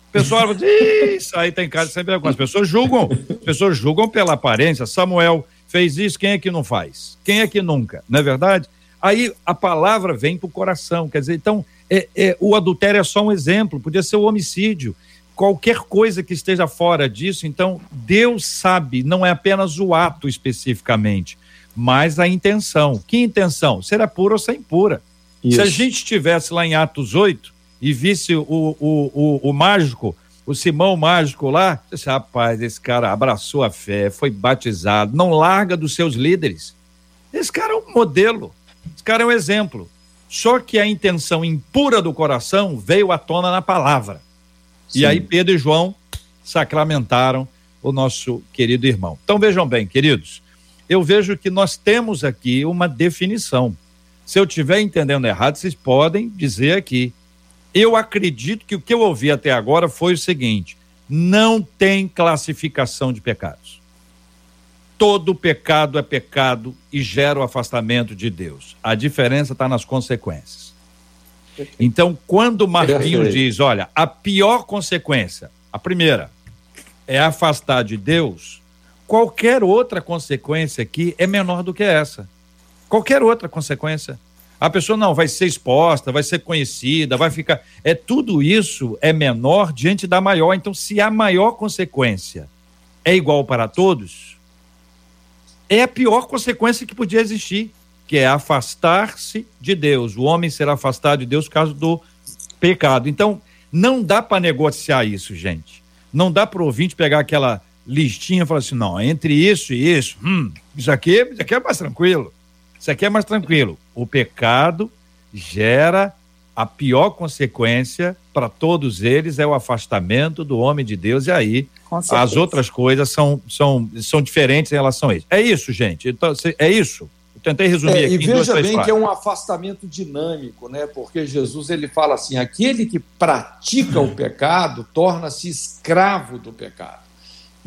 O pessoal diz, isso aí tem cara de sem vergonha. As pessoas julgam, as pessoas julgam pela aparência. Samuel fez isso, quem é que não faz? Quem é que nunca? Não é verdade? Aí a palavra vem para o coração, quer dizer, então é, é, o adultério é só um exemplo, podia ser o homicídio, qualquer coisa que esteja fora disso, então Deus sabe, não é apenas o ato especificamente, mas a intenção. Que intenção? Será pura ou sem pura? Isso. Se a gente estivesse lá em Atos 8 e visse o, o, o, o mágico, o Simão mágico lá, disse, rapaz, esse cara abraçou a fé, foi batizado, não larga dos seus líderes. Esse cara é um modelo, esse cara é um exemplo. Só que a intenção impura do coração veio à tona na palavra. Sim. E aí Pedro e João sacramentaram o nosso querido irmão. Então vejam bem, queridos, eu vejo que nós temos aqui uma definição. Se eu estiver entendendo errado, vocês podem dizer aqui. Eu acredito que o que eu ouvi até agora foi o seguinte: não tem classificação de pecados. Todo pecado é pecado e gera o afastamento de Deus. A diferença está nas consequências. Então, quando Marquinhos diz, olha, a pior consequência, a primeira, é afastar de Deus, qualquer outra consequência aqui é menor do que essa. Qualquer outra consequência. A pessoa não vai ser exposta, vai ser conhecida, vai ficar. É tudo isso é menor diante da maior. Então, se a maior consequência é igual para todos, é a pior consequência que podia existir que é afastar-se de Deus. O homem será afastado de Deus por causa do pecado. Então, não dá para negociar isso, gente. Não dá para o ouvinte pegar aquela listinha e falar assim: não, entre isso e isso, hum, isso aqui, isso aqui é mais tranquilo. Isso aqui é mais tranquilo. O pecado gera a pior consequência para todos eles é o afastamento do homem de Deus, e aí as outras coisas são, são, são diferentes em relação a isso. É isso, gente. Então, é isso tentei resumir é, aqui. E veja bem que é um afastamento dinâmico, né? Porque Jesus ele fala assim: aquele que pratica o pecado torna-se escravo do pecado.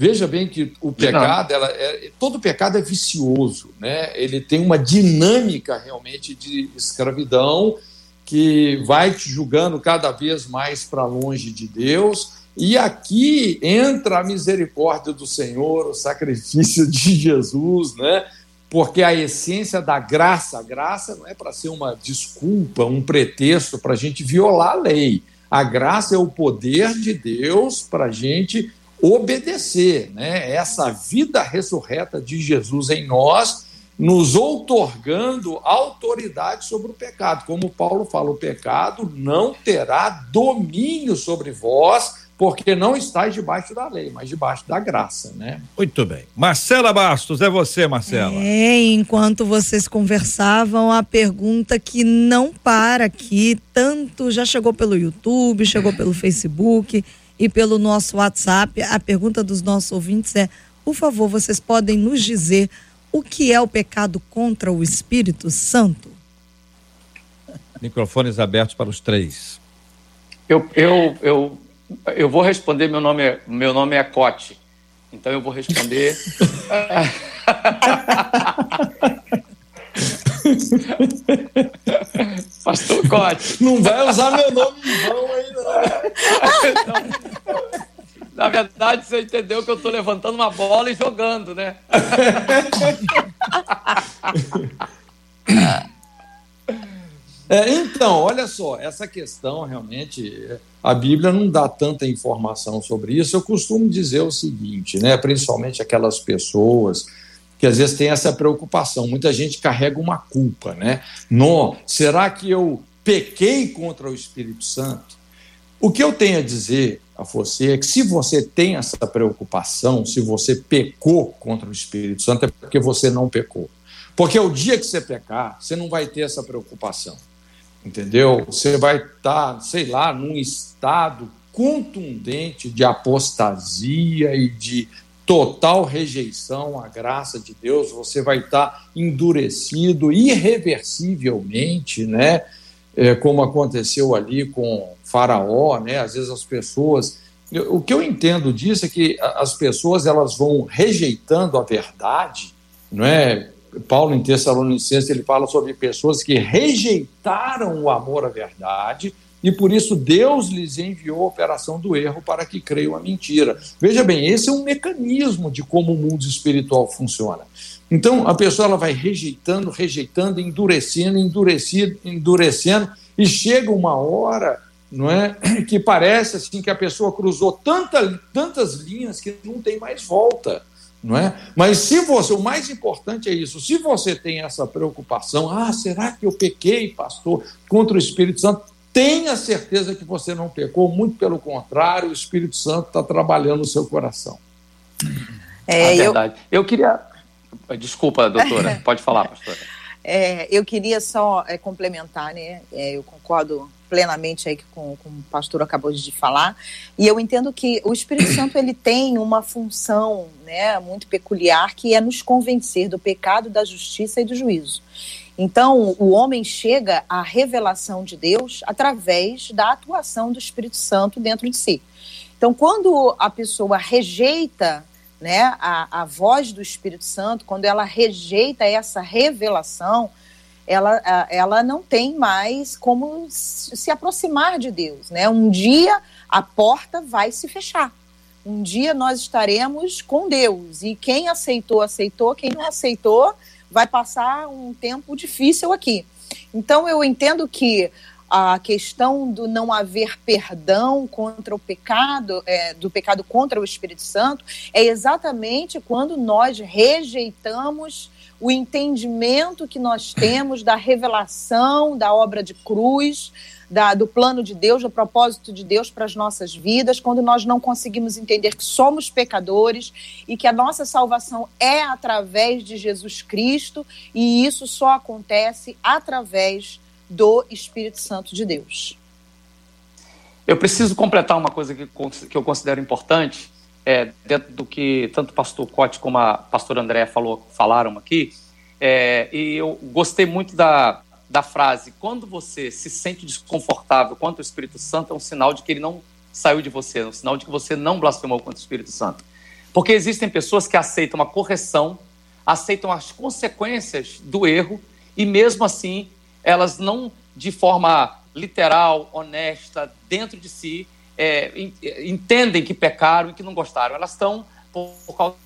Veja bem que o pecado, ela é, todo pecado é vicioso, né? Ele tem uma dinâmica realmente de escravidão que vai te julgando cada vez mais para longe de Deus. E aqui entra a misericórdia do Senhor, o sacrifício de Jesus, né? porque a essência da graça, a graça não é para ser uma desculpa, um pretexto para a gente violar a lei. A graça é o poder de Deus para a gente obedecer, né? Essa vida ressurreta de Jesus em nós nos outorgando autoridade sobre o pecado. Como Paulo fala, o pecado não terá domínio sobre vós, porque não estáis debaixo da lei, mas debaixo da graça, né? Muito bem. Marcela Bastos, é você, Marcela. É, enquanto vocês conversavam, a pergunta que não para aqui, tanto já chegou pelo YouTube, chegou pelo Facebook e pelo nosso WhatsApp. A pergunta dos nossos ouvintes é: por favor, vocês podem nos dizer o que é o pecado contra o Espírito Santo? Microfones abertos para os três. Eu, eu, eu eu vou responder, meu nome é, meu nome é Cote. Então eu vou responder. Pastor Cote. Não vai usar meu nome em vão aí, não. Na verdade, você entendeu que eu estou levantando uma bola e jogando, né? É, então, olha só, essa questão realmente, a Bíblia não dá tanta informação sobre isso. Eu costumo dizer o seguinte, né, principalmente aquelas pessoas que às vezes têm essa preocupação. Muita gente carrega uma culpa, né? Não, será que eu pequei contra o Espírito Santo? O que eu tenho a dizer a você é que se você tem essa preocupação, se você pecou contra o Espírito Santo, é porque você não pecou. Porque o dia que você pecar, você não vai ter essa preocupação entendeu? Você vai estar, tá, sei lá, num estado contundente de apostasia e de total rejeição à graça de Deus, você vai estar endurecido irreversivelmente, né? É, como aconteceu ali com Faraó, né? Às vezes as pessoas, o que eu entendo disso é que as pessoas elas vão rejeitando a verdade, não é? Paulo em Tessalonicenses ele fala sobre pessoas que rejeitaram o amor à verdade e por isso Deus lhes enviou a operação do erro para que creiam a mentira. Veja bem, esse é um mecanismo de como o mundo espiritual funciona. Então a pessoa ela vai rejeitando, rejeitando, endurecendo, endurecendo, endurecendo e chega uma hora, não é, que parece assim que a pessoa cruzou tanta, tantas linhas que não tem mais volta não é? Mas se você, o mais importante é isso, se você tem essa preocupação, ah, será que eu pequei, pastor, contra o Espírito Santo? Tenha certeza que você não pecou, muito pelo contrário, o Espírito Santo está trabalhando no seu coração. É, é verdade. Eu... eu queria. Desculpa, doutora, pode falar, pastora. É, eu queria só é, complementar, né? É, eu concordo plenamente aí com, com o pastor acabou de falar. E eu entendo que o Espírito Santo ele tem uma função né, muito peculiar que é nos convencer do pecado, da justiça e do juízo. Então, o homem chega à revelação de Deus através da atuação do Espírito Santo dentro de si. Então, quando a pessoa rejeita né, a, a voz do Espírito Santo, quando ela rejeita essa revelação, ela, ela não tem mais como se aproximar de Deus. Né? Um dia a porta vai se fechar. Um dia nós estaremos com Deus. E quem aceitou, aceitou. Quem não aceitou, vai passar um tempo difícil aqui. Então eu entendo que a questão do não haver perdão contra o pecado, é, do pecado contra o Espírito Santo, é exatamente quando nós rejeitamos o entendimento que nós temos da revelação da obra de cruz, da, do plano de Deus, do propósito de Deus para as nossas vidas, quando nós não conseguimos entender que somos pecadores e que a nossa salvação é através de Jesus Cristo e isso só acontece através do Espírito Santo de Deus. Eu preciso completar uma coisa que, que eu considero importante é, dentro do que tanto o pastor Cote como a pastora André falaram aqui, é, e eu gostei muito da, da frase: quando você se sente desconfortável contra o Espírito Santo, é um sinal de que ele não saiu de você, é um sinal de que você não blasfemou contra o Espírito Santo. Porque existem pessoas que aceitam a correção, aceitam as consequências do erro, e mesmo assim, elas não, de forma literal, honesta, dentro de si, é, entendem que pecaram e que não gostaram. Elas estão, por, por causa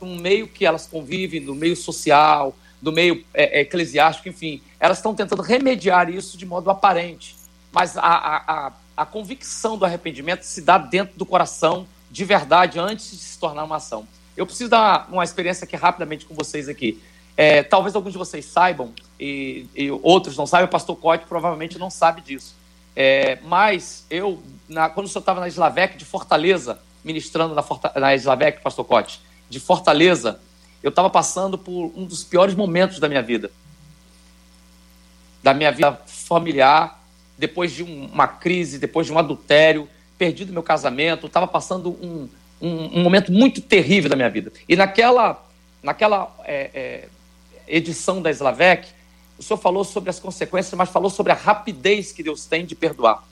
do meio que elas convivem, do meio social, do meio é, é eclesiástico, enfim, elas estão tentando remediar isso de modo aparente. Mas a, a, a, a convicção do arrependimento se dá dentro do coração, de verdade, antes de se tornar uma ação. Eu preciso dar uma experiência aqui rapidamente com vocês aqui. É, talvez alguns de vocês saibam, e, e, outros não sabem, o pastor Cote provavelmente não sabe disso. É, mas eu, na, quando o senhor estava na Islavec de Fortaleza, ministrando na, Forta, na Islavec, pastor Cote, de Fortaleza, eu estava passando por um dos piores momentos da minha vida. Da minha vida familiar, depois de um, uma crise, depois de um adultério, perdido meu casamento, estava passando um, um, um, momento muito terrível da minha vida. E naquela, naquela é, é, edição da Slavec, o senhor falou sobre as consequências, mas falou sobre a rapidez que Deus tem de perdoar.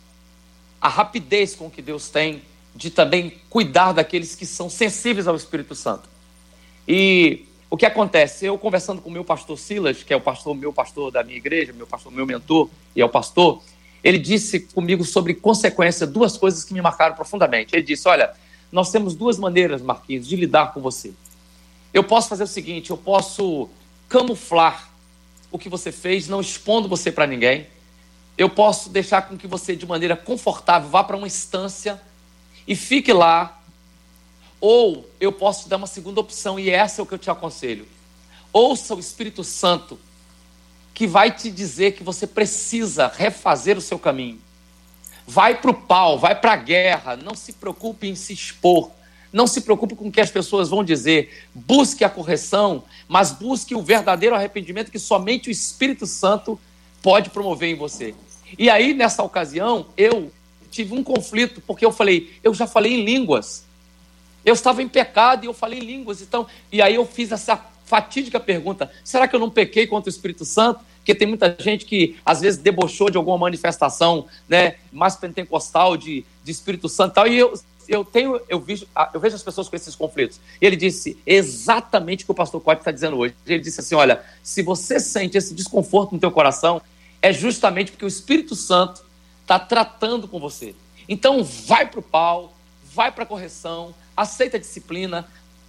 A rapidez com que Deus tem de também cuidar daqueles que são sensíveis ao Espírito Santo. E o que acontece? Eu conversando com o meu pastor Silas, que é o pastor, meu pastor da minha igreja, meu pastor, meu mentor e é o pastor, ele disse comigo sobre consequência, duas coisas que me marcaram profundamente. Ele disse: Olha, nós temos duas maneiras, Marquinhos, de lidar com você. Eu posso fazer o seguinte: eu posso camuflar o que você fez, não expondo você para ninguém. Eu posso deixar com que você, de maneira confortável, vá para uma instância e fique lá. Ou eu posso te dar uma segunda opção, e essa é o que eu te aconselho. Ouça o Espírito Santo, que vai te dizer que você precisa refazer o seu caminho. Vai para o pau, vai para a guerra, não se preocupe em se expor. Não se preocupe com o que as pessoas vão dizer. Busque a correção, mas busque o verdadeiro arrependimento que somente o Espírito Santo pode promover em você. E aí, nessa ocasião, eu tive um conflito, porque eu falei, eu já falei em línguas. Eu estava em pecado e eu falei línguas. Então, e aí eu fiz essa fatídica pergunta: será que eu não pequei contra o Espírito Santo? Porque tem muita gente que às vezes debochou de alguma manifestação né, mais pentecostal de, de Espírito Santo e tal. E eu, eu tenho, eu vejo, eu vejo as pessoas com esses conflitos. Ele disse exatamente o que o pastor Cote está dizendo hoje. Ele disse assim: olha, se você sente esse desconforto no teu coração, é justamente porque o Espírito Santo está tratando com você. Então vai para o pau, vai para a correção, aceita a disciplina.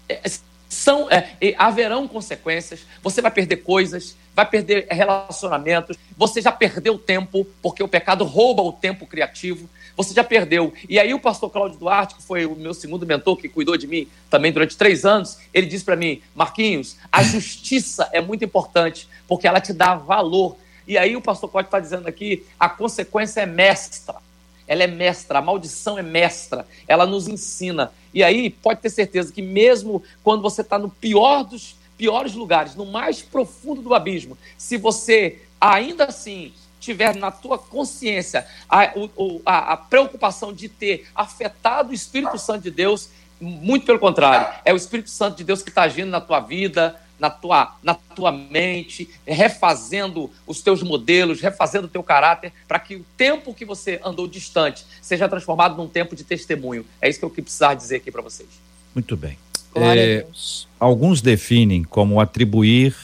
É, são, é, haverão consequências, você vai perder coisas, vai perder relacionamentos, você já perdeu tempo, porque o pecado rouba o tempo criativo, você já perdeu. E aí o pastor Cláudio Duarte, que foi o meu segundo mentor, que cuidou de mim também durante três anos, ele disse para mim, Marquinhos, a justiça é muito importante, porque ela te dá valor. E aí o pastor Cláudio está dizendo aqui, a consequência é mestra. Ela é mestra, a maldição é mestra, ela nos ensina. E aí pode ter certeza que mesmo quando você está no pior dos piores lugares, no mais profundo do abismo, se você ainda assim tiver na tua consciência a, a, a preocupação de ter afetado o Espírito Santo de Deus, muito pelo contrário, é o Espírito Santo de Deus que está agindo na tua vida, na tua, na tua mente, refazendo os teus modelos, refazendo o teu caráter, para que o tempo que você andou distante seja transformado num tempo de testemunho. É isso que eu precisar dizer aqui para vocês. Muito bem. É, alguns definem como atribuir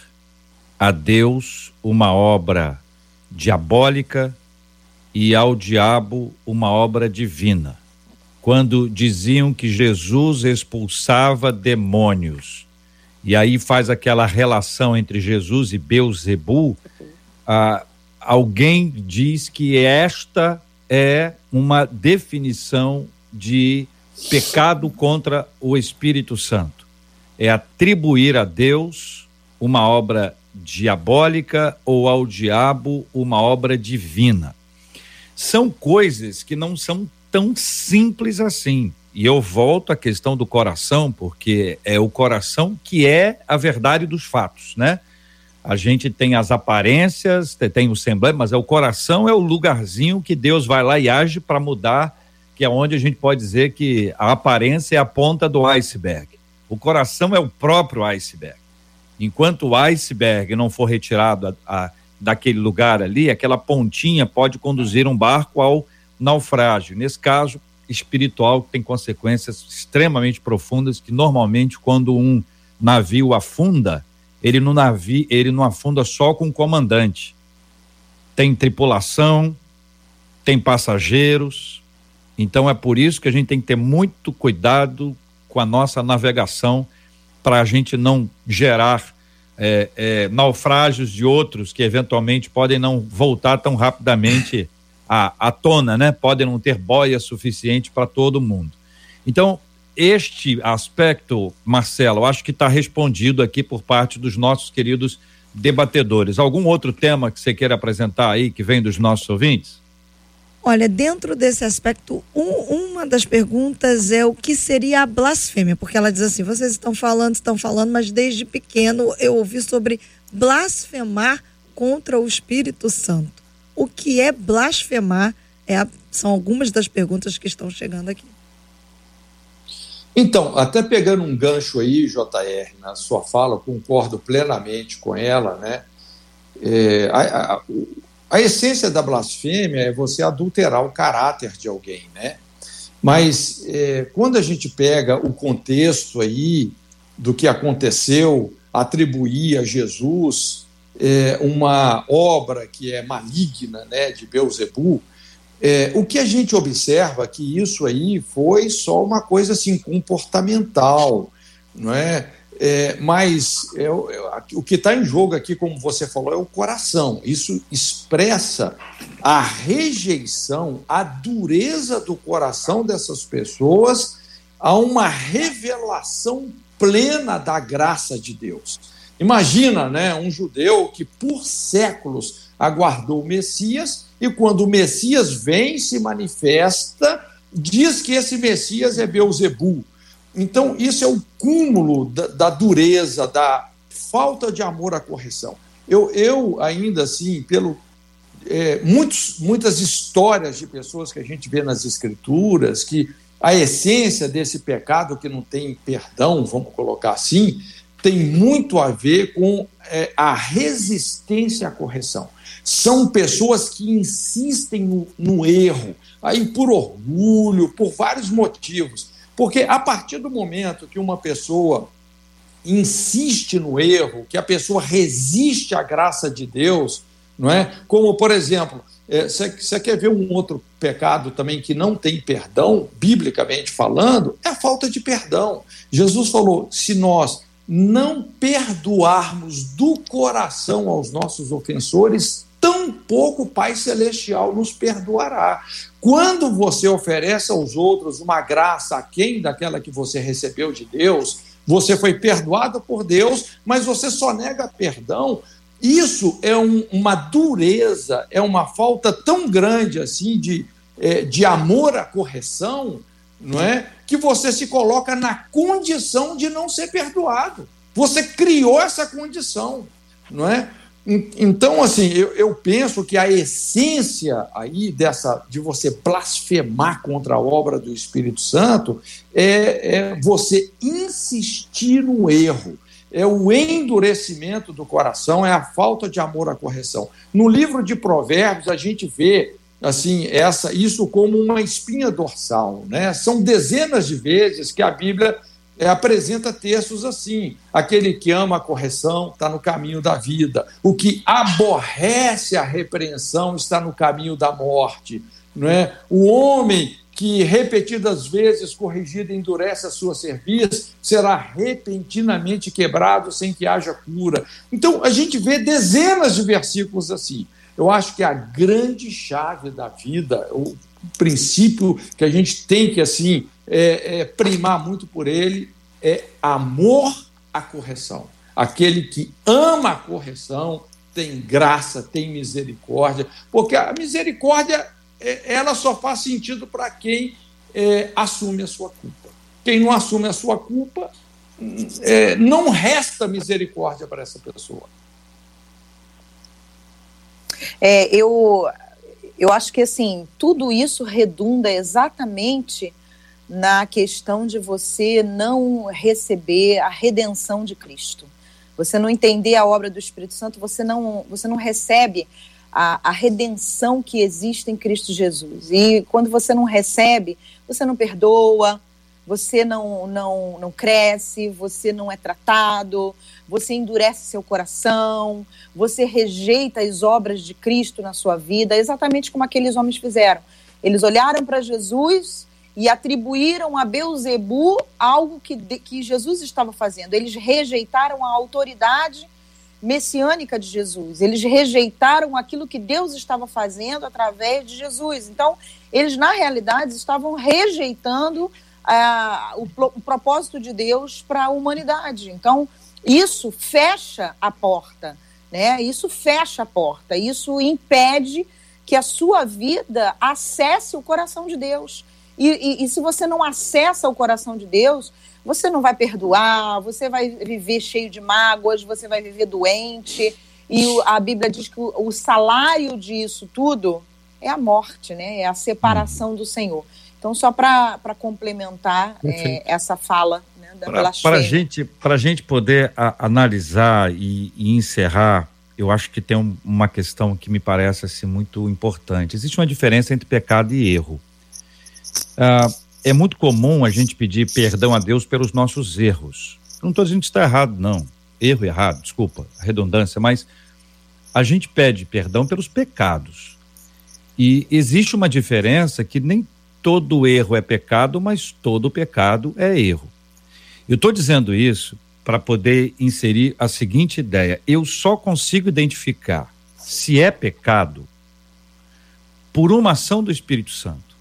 a Deus uma obra diabólica e ao diabo uma obra divina. Quando diziam que Jesus expulsava demônios, e aí faz aquela relação entre Jesus e Beuzebu, ah, alguém diz que esta é uma definição de pecado contra o Espírito Santo. É atribuir a Deus uma obra diabólica ou ao diabo uma obra divina. São coisas que não são tão simples assim. E eu volto à questão do coração, porque é o coração que é a verdade dos fatos, né? A gente tem as aparências, tem o semblante, mas é o coração é o lugarzinho que Deus vai lá e age para mudar, que é onde a gente pode dizer que a aparência é a ponta do iceberg. O coração é o próprio iceberg. Enquanto o iceberg não for retirado a, a, daquele lugar ali, aquela pontinha pode conduzir um barco ao naufrágio. Nesse caso, espiritual, que tem consequências extremamente profundas, que normalmente, quando um navio afunda, ele não, navio, ele não afunda só com o comandante. Tem tripulação, tem passageiros. Então é por isso que a gente tem que ter muito cuidado com a nossa navegação para a gente não gerar é, é, naufrágios de outros que eventualmente podem não voltar tão rapidamente à, à tona, né? Podem não ter boia suficiente para todo mundo. Então, este aspecto, Marcelo, acho que está respondido aqui por parte dos nossos queridos debatedores. Algum outro tema que você queira apresentar aí, que vem dos nossos ouvintes? Olha, dentro desse aspecto, um, uma das perguntas é o que seria a blasfêmia, porque ela diz assim: vocês estão falando, estão falando, mas desde pequeno eu ouvi sobre blasfemar contra o Espírito Santo. O que é blasfemar? É a, são algumas das perguntas que estão chegando aqui. Então, até pegando um gancho aí, JR, na sua fala, concordo plenamente com ela, né? É, a, a, a, essência da blasfêmia é você adulterar o caráter de alguém, né? Mas é, quando a gente pega o contexto aí do que aconteceu, atribuir a Jesus é, uma obra que é maligna, né, de Beuzebu, é, o que a gente observa é que isso aí foi só uma coisa assim comportamental, não é? é mas é, é o que está em jogo aqui, como você falou, é o coração. Isso expressa a rejeição, a dureza do coração dessas pessoas a uma revelação plena da graça de Deus. Imagina, né, um judeu que por séculos aguardou o Messias e quando o Messias vem, se manifesta, diz que esse Messias é Beuzebu. Então, isso é o cúmulo da, da dureza, da falta de amor à correção. Eu, eu ainda assim, pelo é, muitos, muitas histórias de pessoas que a gente vê nas escrituras, que a essência desse pecado que não tem perdão, vamos colocar assim, tem muito a ver com é, a resistência à correção. São pessoas que insistem no, no erro, aí por orgulho, por vários motivos. Porque a partir do momento que uma pessoa insiste no erro, que a pessoa resiste à graça de Deus, não é? Como, por exemplo, você é, quer ver um outro pecado também que não tem perdão, biblicamente falando, é a falta de perdão. Jesus falou: se nós não perdoarmos do coração aos nossos ofensores, tampouco o Pai Celestial nos perdoará. Quando você oferece aos outros uma graça aquém daquela que você recebeu de Deus, você foi perdoado por Deus, mas você só nega perdão. Isso é um, uma dureza, é uma falta tão grande assim de, é, de amor à correção, não é? Que você se coloca na condição de não ser perdoado. Você criou essa condição, não é? Então, assim, eu, eu, penso que a essência aí dessa de você blasfemar contra a obra do Espírito Santo é, é você insistir no erro, é o endurecimento do coração, é a falta de amor à correção. No livro de Provérbios a gente vê assim essa isso como uma espinha dorsal, né? São dezenas de vezes que a Bíblia é, apresenta textos assim: aquele que ama a correção está no caminho da vida, o que aborrece a repreensão está no caminho da morte. Não é? O homem que repetidas vezes corrigido endurece a sua serviço, será repentinamente quebrado sem que haja cura. Então, a gente vê dezenas de versículos assim. Eu acho que a grande chave da vida, o princípio que a gente tem que assim é, é, primar muito por ele é amor à correção. Aquele que ama a correção tem graça, tem misericórdia, porque a misericórdia é, ela só faz sentido para quem é, assume a sua culpa. Quem não assume a sua culpa, é, não resta misericórdia para essa pessoa. É, eu, eu acho que assim tudo isso redunda exatamente na questão de você não receber a redenção de Cristo. Você não entender a obra do Espírito Santo, você não, você não recebe a, a redenção que existe em Cristo Jesus. E quando você não recebe, você não perdoa, você não, não, não cresce, você não é tratado, você endurece seu coração, você rejeita as obras de Cristo na sua vida, exatamente como aqueles homens fizeram. Eles olharam para Jesus e atribuíram a Beuzebu algo que, que Jesus estava fazendo. Eles rejeitaram a autoridade messiânica de Jesus. Eles rejeitaram aquilo que Deus estava fazendo através de Jesus. Então, eles na realidade estavam rejeitando ah, o, o propósito de Deus para a humanidade. Então, isso fecha a porta, né? Isso fecha a porta, isso impede que a sua vida acesse o coração de Deus. E, e, e, se você não acessa o coração de Deus, você não vai perdoar, você vai viver cheio de mágoas, você vai viver doente. E o, a Bíblia diz que o, o, salário disso tudo é a morte, né? É a separação do Senhor. Então, só para complementar é, essa fala Para a gente, gente poder a, analisar e, e, encerrar, eu acho que tem um, uma questão que me parece assim, muito importante. Existe uma diferença entre pecado e erro. Ah, é muito comum a gente pedir perdão a Deus pelos nossos erros. Não estou dizendo que está errado, não. Erro errado, desculpa, redundância, mas a gente pede perdão pelos pecados. E existe uma diferença que nem todo erro é pecado, mas todo pecado é erro. Eu estou dizendo isso para poder inserir a seguinte ideia: eu só consigo identificar se é pecado por uma ação do Espírito Santo.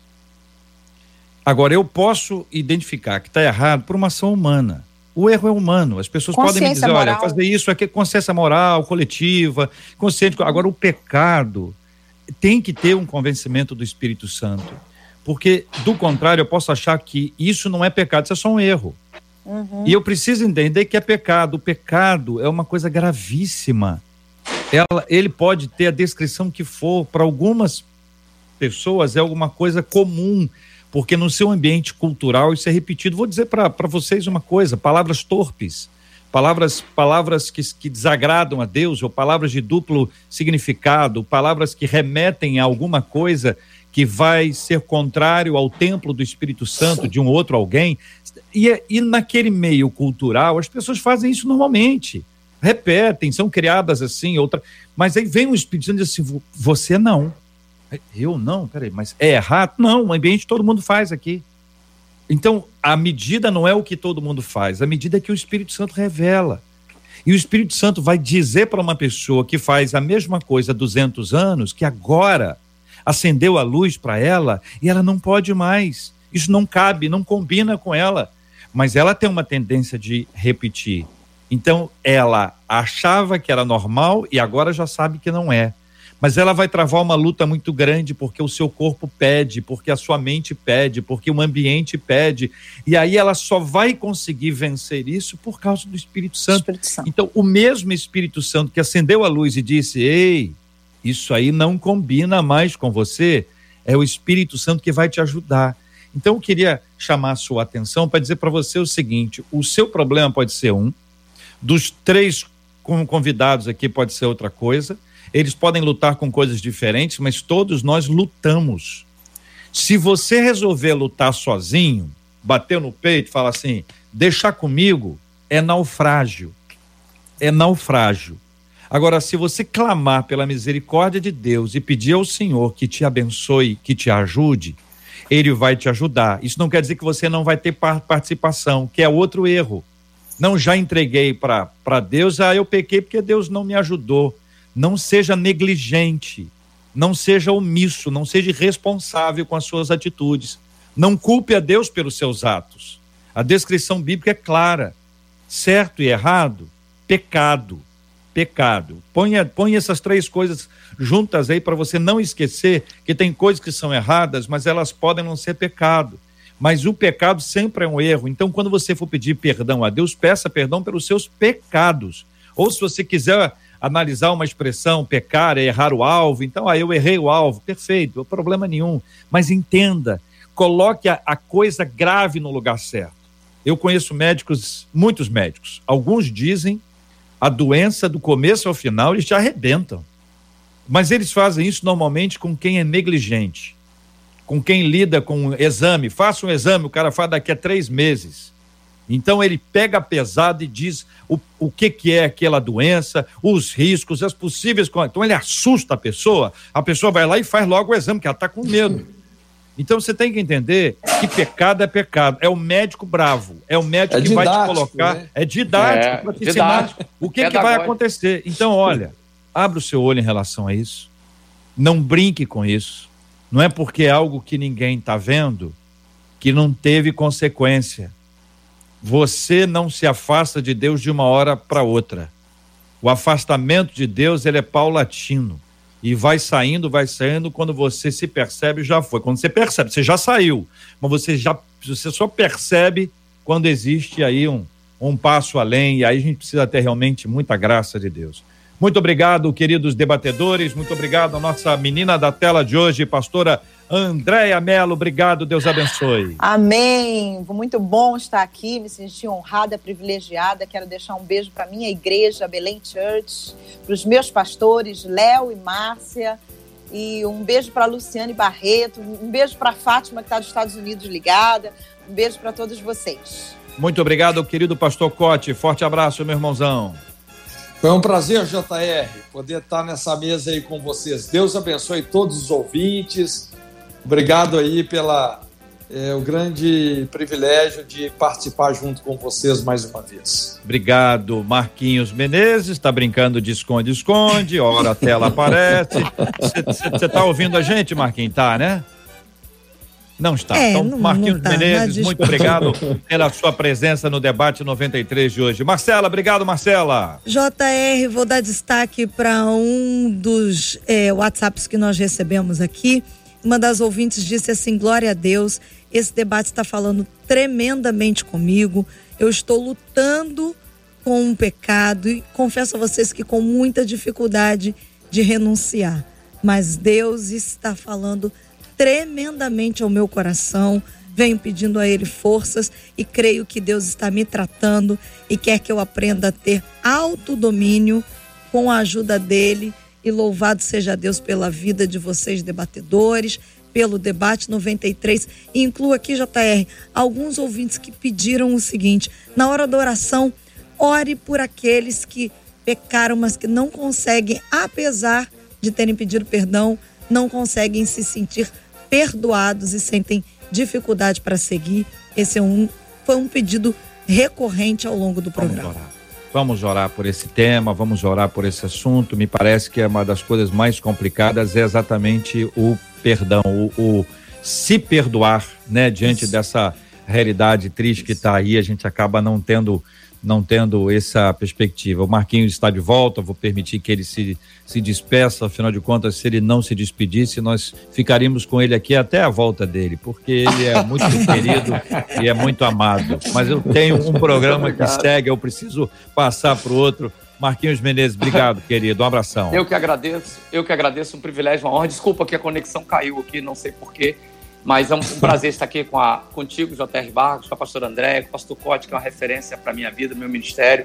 Agora, eu posso identificar que está errado por uma ação humana. O erro é humano. As pessoas podem me dizer, moral. olha, fazer isso aqui é consciência moral, coletiva, consciente. Agora, o pecado tem que ter um convencimento do Espírito Santo. Porque, do contrário, eu posso achar que isso não é pecado, isso é só um erro. Uhum. E eu preciso entender que é pecado. O pecado é uma coisa gravíssima. Ela, ele pode ter a descrição que for, para algumas pessoas é alguma coisa comum, porque no seu ambiente cultural isso é repetido. Vou dizer para vocês uma coisa: palavras torpes, palavras, palavras que, que desagradam a Deus, ou palavras de duplo significado, palavras que remetem a alguma coisa que vai ser contrário ao templo do Espírito Santo de um outro alguém. E, e naquele meio cultural, as pessoas fazem isso normalmente. Repetem, são criadas assim, outra. Mas aí vem o Espírito Santo e diz assim: você não. Eu não, peraí, mas é errado? Não, o ambiente todo mundo faz aqui. Então, a medida não é o que todo mundo faz, a medida é que o Espírito Santo revela. E o Espírito Santo vai dizer para uma pessoa que faz a mesma coisa há 200 anos que agora acendeu a luz para ela e ela não pode mais. Isso não cabe, não combina com ela. Mas ela tem uma tendência de repetir. Então, ela achava que era normal e agora já sabe que não é. Mas ela vai travar uma luta muito grande porque o seu corpo pede, porque a sua mente pede, porque o ambiente pede. E aí ela só vai conseguir vencer isso por causa do Espírito Santo. Espírito Santo. Então, o mesmo Espírito Santo que acendeu a luz e disse: Ei, isso aí não combina mais com você, é o Espírito Santo que vai te ajudar. Então eu queria chamar a sua atenção para dizer para você o seguinte: o seu problema pode ser um, dos três convidados aqui pode ser outra coisa. Eles podem lutar com coisas diferentes, mas todos nós lutamos. Se você resolver lutar sozinho, bater no peito e falar assim, deixar comigo, é naufrágio. É naufrágio. Agora, se você clamar pela misericórdia de Deus e pedir ao Senhor que te abençoe, que te ajude, ele vai te ajudar. Isso não quer dizer que você não vai ter participação, que é outro erro. Não, já entreguei para Deus, ah, eu pequei porque Deus não me ajudou. Não seja negligente, não seja omisso, não seja irresponsável com as suas atitudes. Não culpe a Deus pelos seus atos. A descrição bíblica é clara: certo e errado, pecado pecado. Ponha, ponha essas três coisas juntas aí para você não esquecer que tem coisas que são erradas, mas elas podem não ser pecado. Mas o pecado sempre é um erro. Então, quando você for pedir perdão a Deus, peça perdão pelos seus pecados. Ou se você quiser analisar uma expressão, pecar é errar o alvo, então, ah, eu errei o alvo, perfeito, não problema nenhum. Mas entenda, coloque a, a coisa grave no lugar certo. Eu conheço médicos, muitos médicos. Alguns dizem a doença do começo ao final, eles te arrebentam. Mas eles fazem isso normalmente com quem é negligente, com quem lida com um exame. Faça um exame, o cara faz daqui a três meses. Então ele pega pesado e diz o, o que, que é aquela doença, os riscos, as possíveis. Então ele assusta a pessoa, a pessoa vai lá e faz logo o exame, que ela está com medo. Então você tem que entender que pecado é pecado. É o médico bravo. É o médico é que vai te colocar. Né? É didático é, para te ensinar o que, que vai acontecer. Então, olha, abra o seu olho em relação a isso. Não brinque com isso. Não é porque é algo que ninguém está vendo que não teve consequência. Você não se afasta de Deus de uma hora para outra. O afastamento de Deus ele é paulatino e vai saindo, vai saindo. Quando você se percebe, já foi. Quando você percebe, você já saiu, mas você já você só percebe quando existe aí um, um passo além. E aí a gente precisa ter realmente muita graça de Deus. Muito obrigado, queridos debatedores. Muito obrigado a nossa menina da tela de hoje, pastora Andréia Mello. Obrigado, Deus abençoe. Amém. Muito bom estar aqui, me senti honrada, privilegiada. Quero deixar um beijo para minha igreja, Belém Church, para os meus pastores, Léo e Márcia. E um beijo para Luciane Barreto, um beijo para Fátima, que está dos Estados Unidos ligada. Um beijo para todos vocês. Muito obrigado, querido pastor Cote. Forte abraço, meu irmãozão. Foi um prazer, JR, poder estar nessa mesa aí com vocês. Deus abençoe todos os ouvintes. Obrigado aí pela é, o grande privilégio de participar junto com vocês mais uma vez. Obrigado, Marquinhos Menezes. Está brincando de esconde-esconde, hora a tela aparece. Você está ouvindo a gente, Marquinhos? Tá, né? Não está. É, então, não, Marquinhos não tá, Menezes, muito obrigado pela sua presença no debate 93 de hoje. Marcela, obrigado, Marcela. JR, vou dar destaque para um dos é, WhatsApps que nós recebemos aqui. Uma das ouvintes disse assim: Glória a Deus, esse debate está falando tremendamente comigo. Eu estou lutando com um pecado e confesso a vocês que com muita dificuldade de renunciar. Mas Deus está falando tremendamente ao meu coração. Venho pedindo a Ele forças e creio que Deus está me tratando e quer que eu aprenda a ter autodomínio com a ajuda dele. E louvado seja Deus pela vida de vocês, debatedores, pelo debate 93. E incluo aqui, JR, alguns ouvintes que pediram o seguinte: na hora da oração, ore por aqueles que pecaram, mas que não conseguem, apesar de terem pedido perdão, não conseguem se sentir perdoados e sentem dificuldade para seguir. Esse é um, foi um pedido recorrente ao longo do programa. Vamos orar. Vamos orar por esse tema, vamos orar por esse assunto. Me parece que é uma das coisas mais complicadas é exatamente o perdão, o, o se perdoar, né, diante Isso. dessa realidade triste que está aí. A gente acaba não tendo não tendo essa perspectiva. O Marquinhos está de volta, vou permitir que ele se, se despeça, afinal de contas, se ele não se despedisse, nós ficaríamos com ele aqui até a volta dele, porque ele é muito querido e é muito amado. Mas eu tenho um programa que segue, eu preciso passar para o outro. Marquinhos Menezes, obrigado, querido. Um abração. Eu que agradeço, eu que agradeço, um privilégio, uma honra. Desculpa que a conexão caiu aqui, não sei porquê. Mas é um, prazer estar aqui com a, contigo, J.R. Barros, com a pastora André, com o pastor Cote, que é uma referência para a minha vida, meu ministério.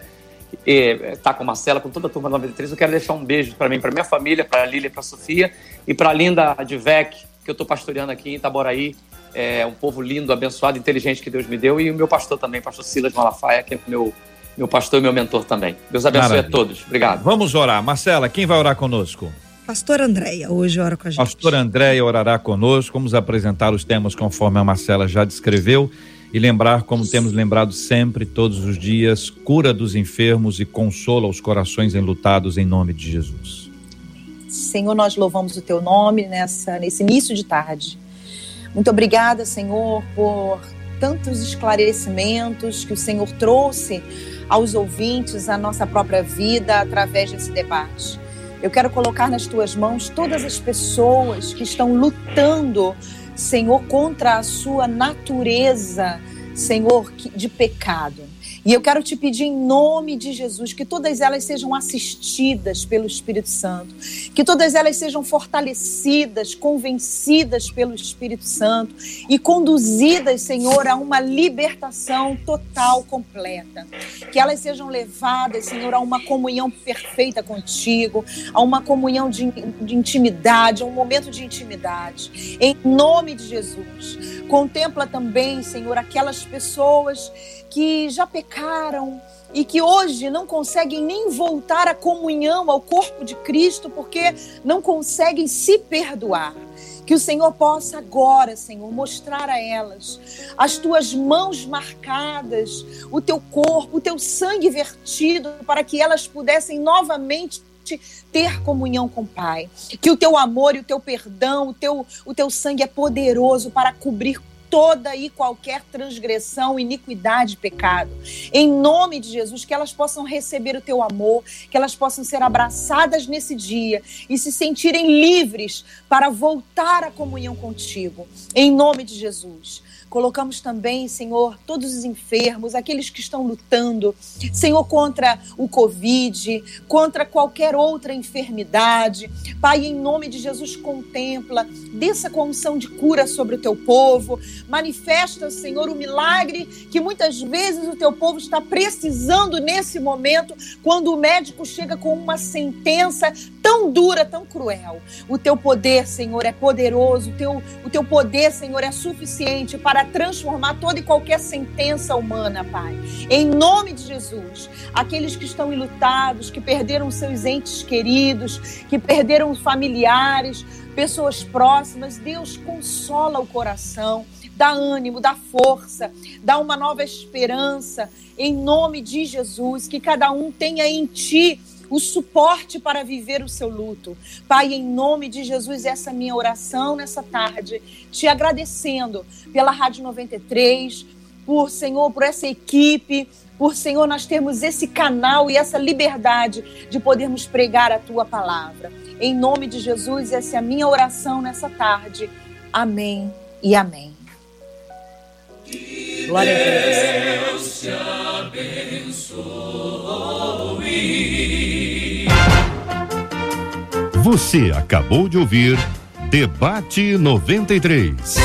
Está com a Marcela, com toda a turma 93. Eu quero deixar um beijo para mim, para minha família, para a Lília, para a Sofia e para a linda Advec, que eu estou pastoreando aqui em Itaboraí. É um povo lindo, abençoado, inteligente que Deus me deu. E o meu pastor também, pastor Silas Malafaia, que é meu, meu pastor e meu mentor também. Deus abençoe Maravilha. a todos. Obrigado. Vamos orar. Marcela, quem vai orar conosco? Pastor Andréia, hoje ora com a gente. Pastor Andréia orará conosco. Vamos apresentar os temas conforme a Marcela já descreveu e lembrar, como temos lembrado sempre, todos os dias, cura dos enfermos e consola os corações enlutados em nome de Jesus. Senhor, nós louvamos o teu nome nessa, nesse início de tarde. Muito obrigada, Senhor, por tantos esclarecimentos que o Senhor trouxe aos ouvintes, à nossa própria vida, através desse debate. Eu quero colocar nas tuas mãos todas as pessoas que estão lutando, Senhor, contra a sua natureza, Senhor, de pecado. E eu quero te pedir em nome de Jesus que todas elas sejam assistidas pelo Espírito Santo, que todas elas sejam fortalecidas, convencidas pelo Espírito Santo e conduzidas, Senhor, a uma libertação total, completa. Que elas sejam levadas, Senhor, a uma comunhão perfeita contigo, a uma comunhão de, de intimidade, a um momento de intimidade. Em nome de Jesus. Contempla também, Senhor, aquelas pessoas que já pecaram e que hoje não conseguem nem voltar à comunhão, ao corpo de Cristo, porque não conseguem se perdoar. Que o Senhor possa agora, Senhor, mostrar a elas as tuas mãos marcadas, o teu corpo, o teu sangue vertido, para que elas pudessem novamente ter comunhão com o Pai. Que o teu amor e o teu perdão, o teu, o teu sangue é poderoso para cobrir toda e qualquer transgressão, iniquidade, pecado. Em nome de Jesus, que elas possam receber o teu amor, que elas possam ser abraçadas nesse dia e se sentirem livres para voltar à comunhão contigo. Em nome de Jesus. Colocamos também, Senhor, todos os enfermos, aqueles que estão lutando, Senhor, contra o Covid, contra qualquer outra enfermidade. Pai, em nome de Jesus, contempla, desça com unção de cura sobre o teu povo, manifesta, Senhor, o milagre que muitas vezes o teu povo está precisando nesse momento, quando o médico chega com uma sentença tão dura, tão cruel. O teu poder, Senhor, é poderoso, o teu, o teu poder, Senhor, é suficiente para transformar toda e qualquer sentença humana, Pai. Em nome de Jesus, aqueles que estão enlutados, que perderam seus entes queridos, que perderam familiares, pessoas próximas, Deus consola o coração dá ânimo, dá força, dá uma nova esperança, em nome de Jesus, que cada um tenha em ti o suporte para viver o seu luto. Pai, em nome de Jesus, essa é a minha oração nessa tarde, te agradecendo pela Rádio 93, por Senhor, por essa equipe, por Senhor, nós termos esse canal e essa liberdade de podermos pregar a tua palavra. Em nome de Jesus, essa é a minha oração nessa tarde. Amém e amém. Glória a Deus. Deus te abençoe. Você acabou de ouvir Debate 93.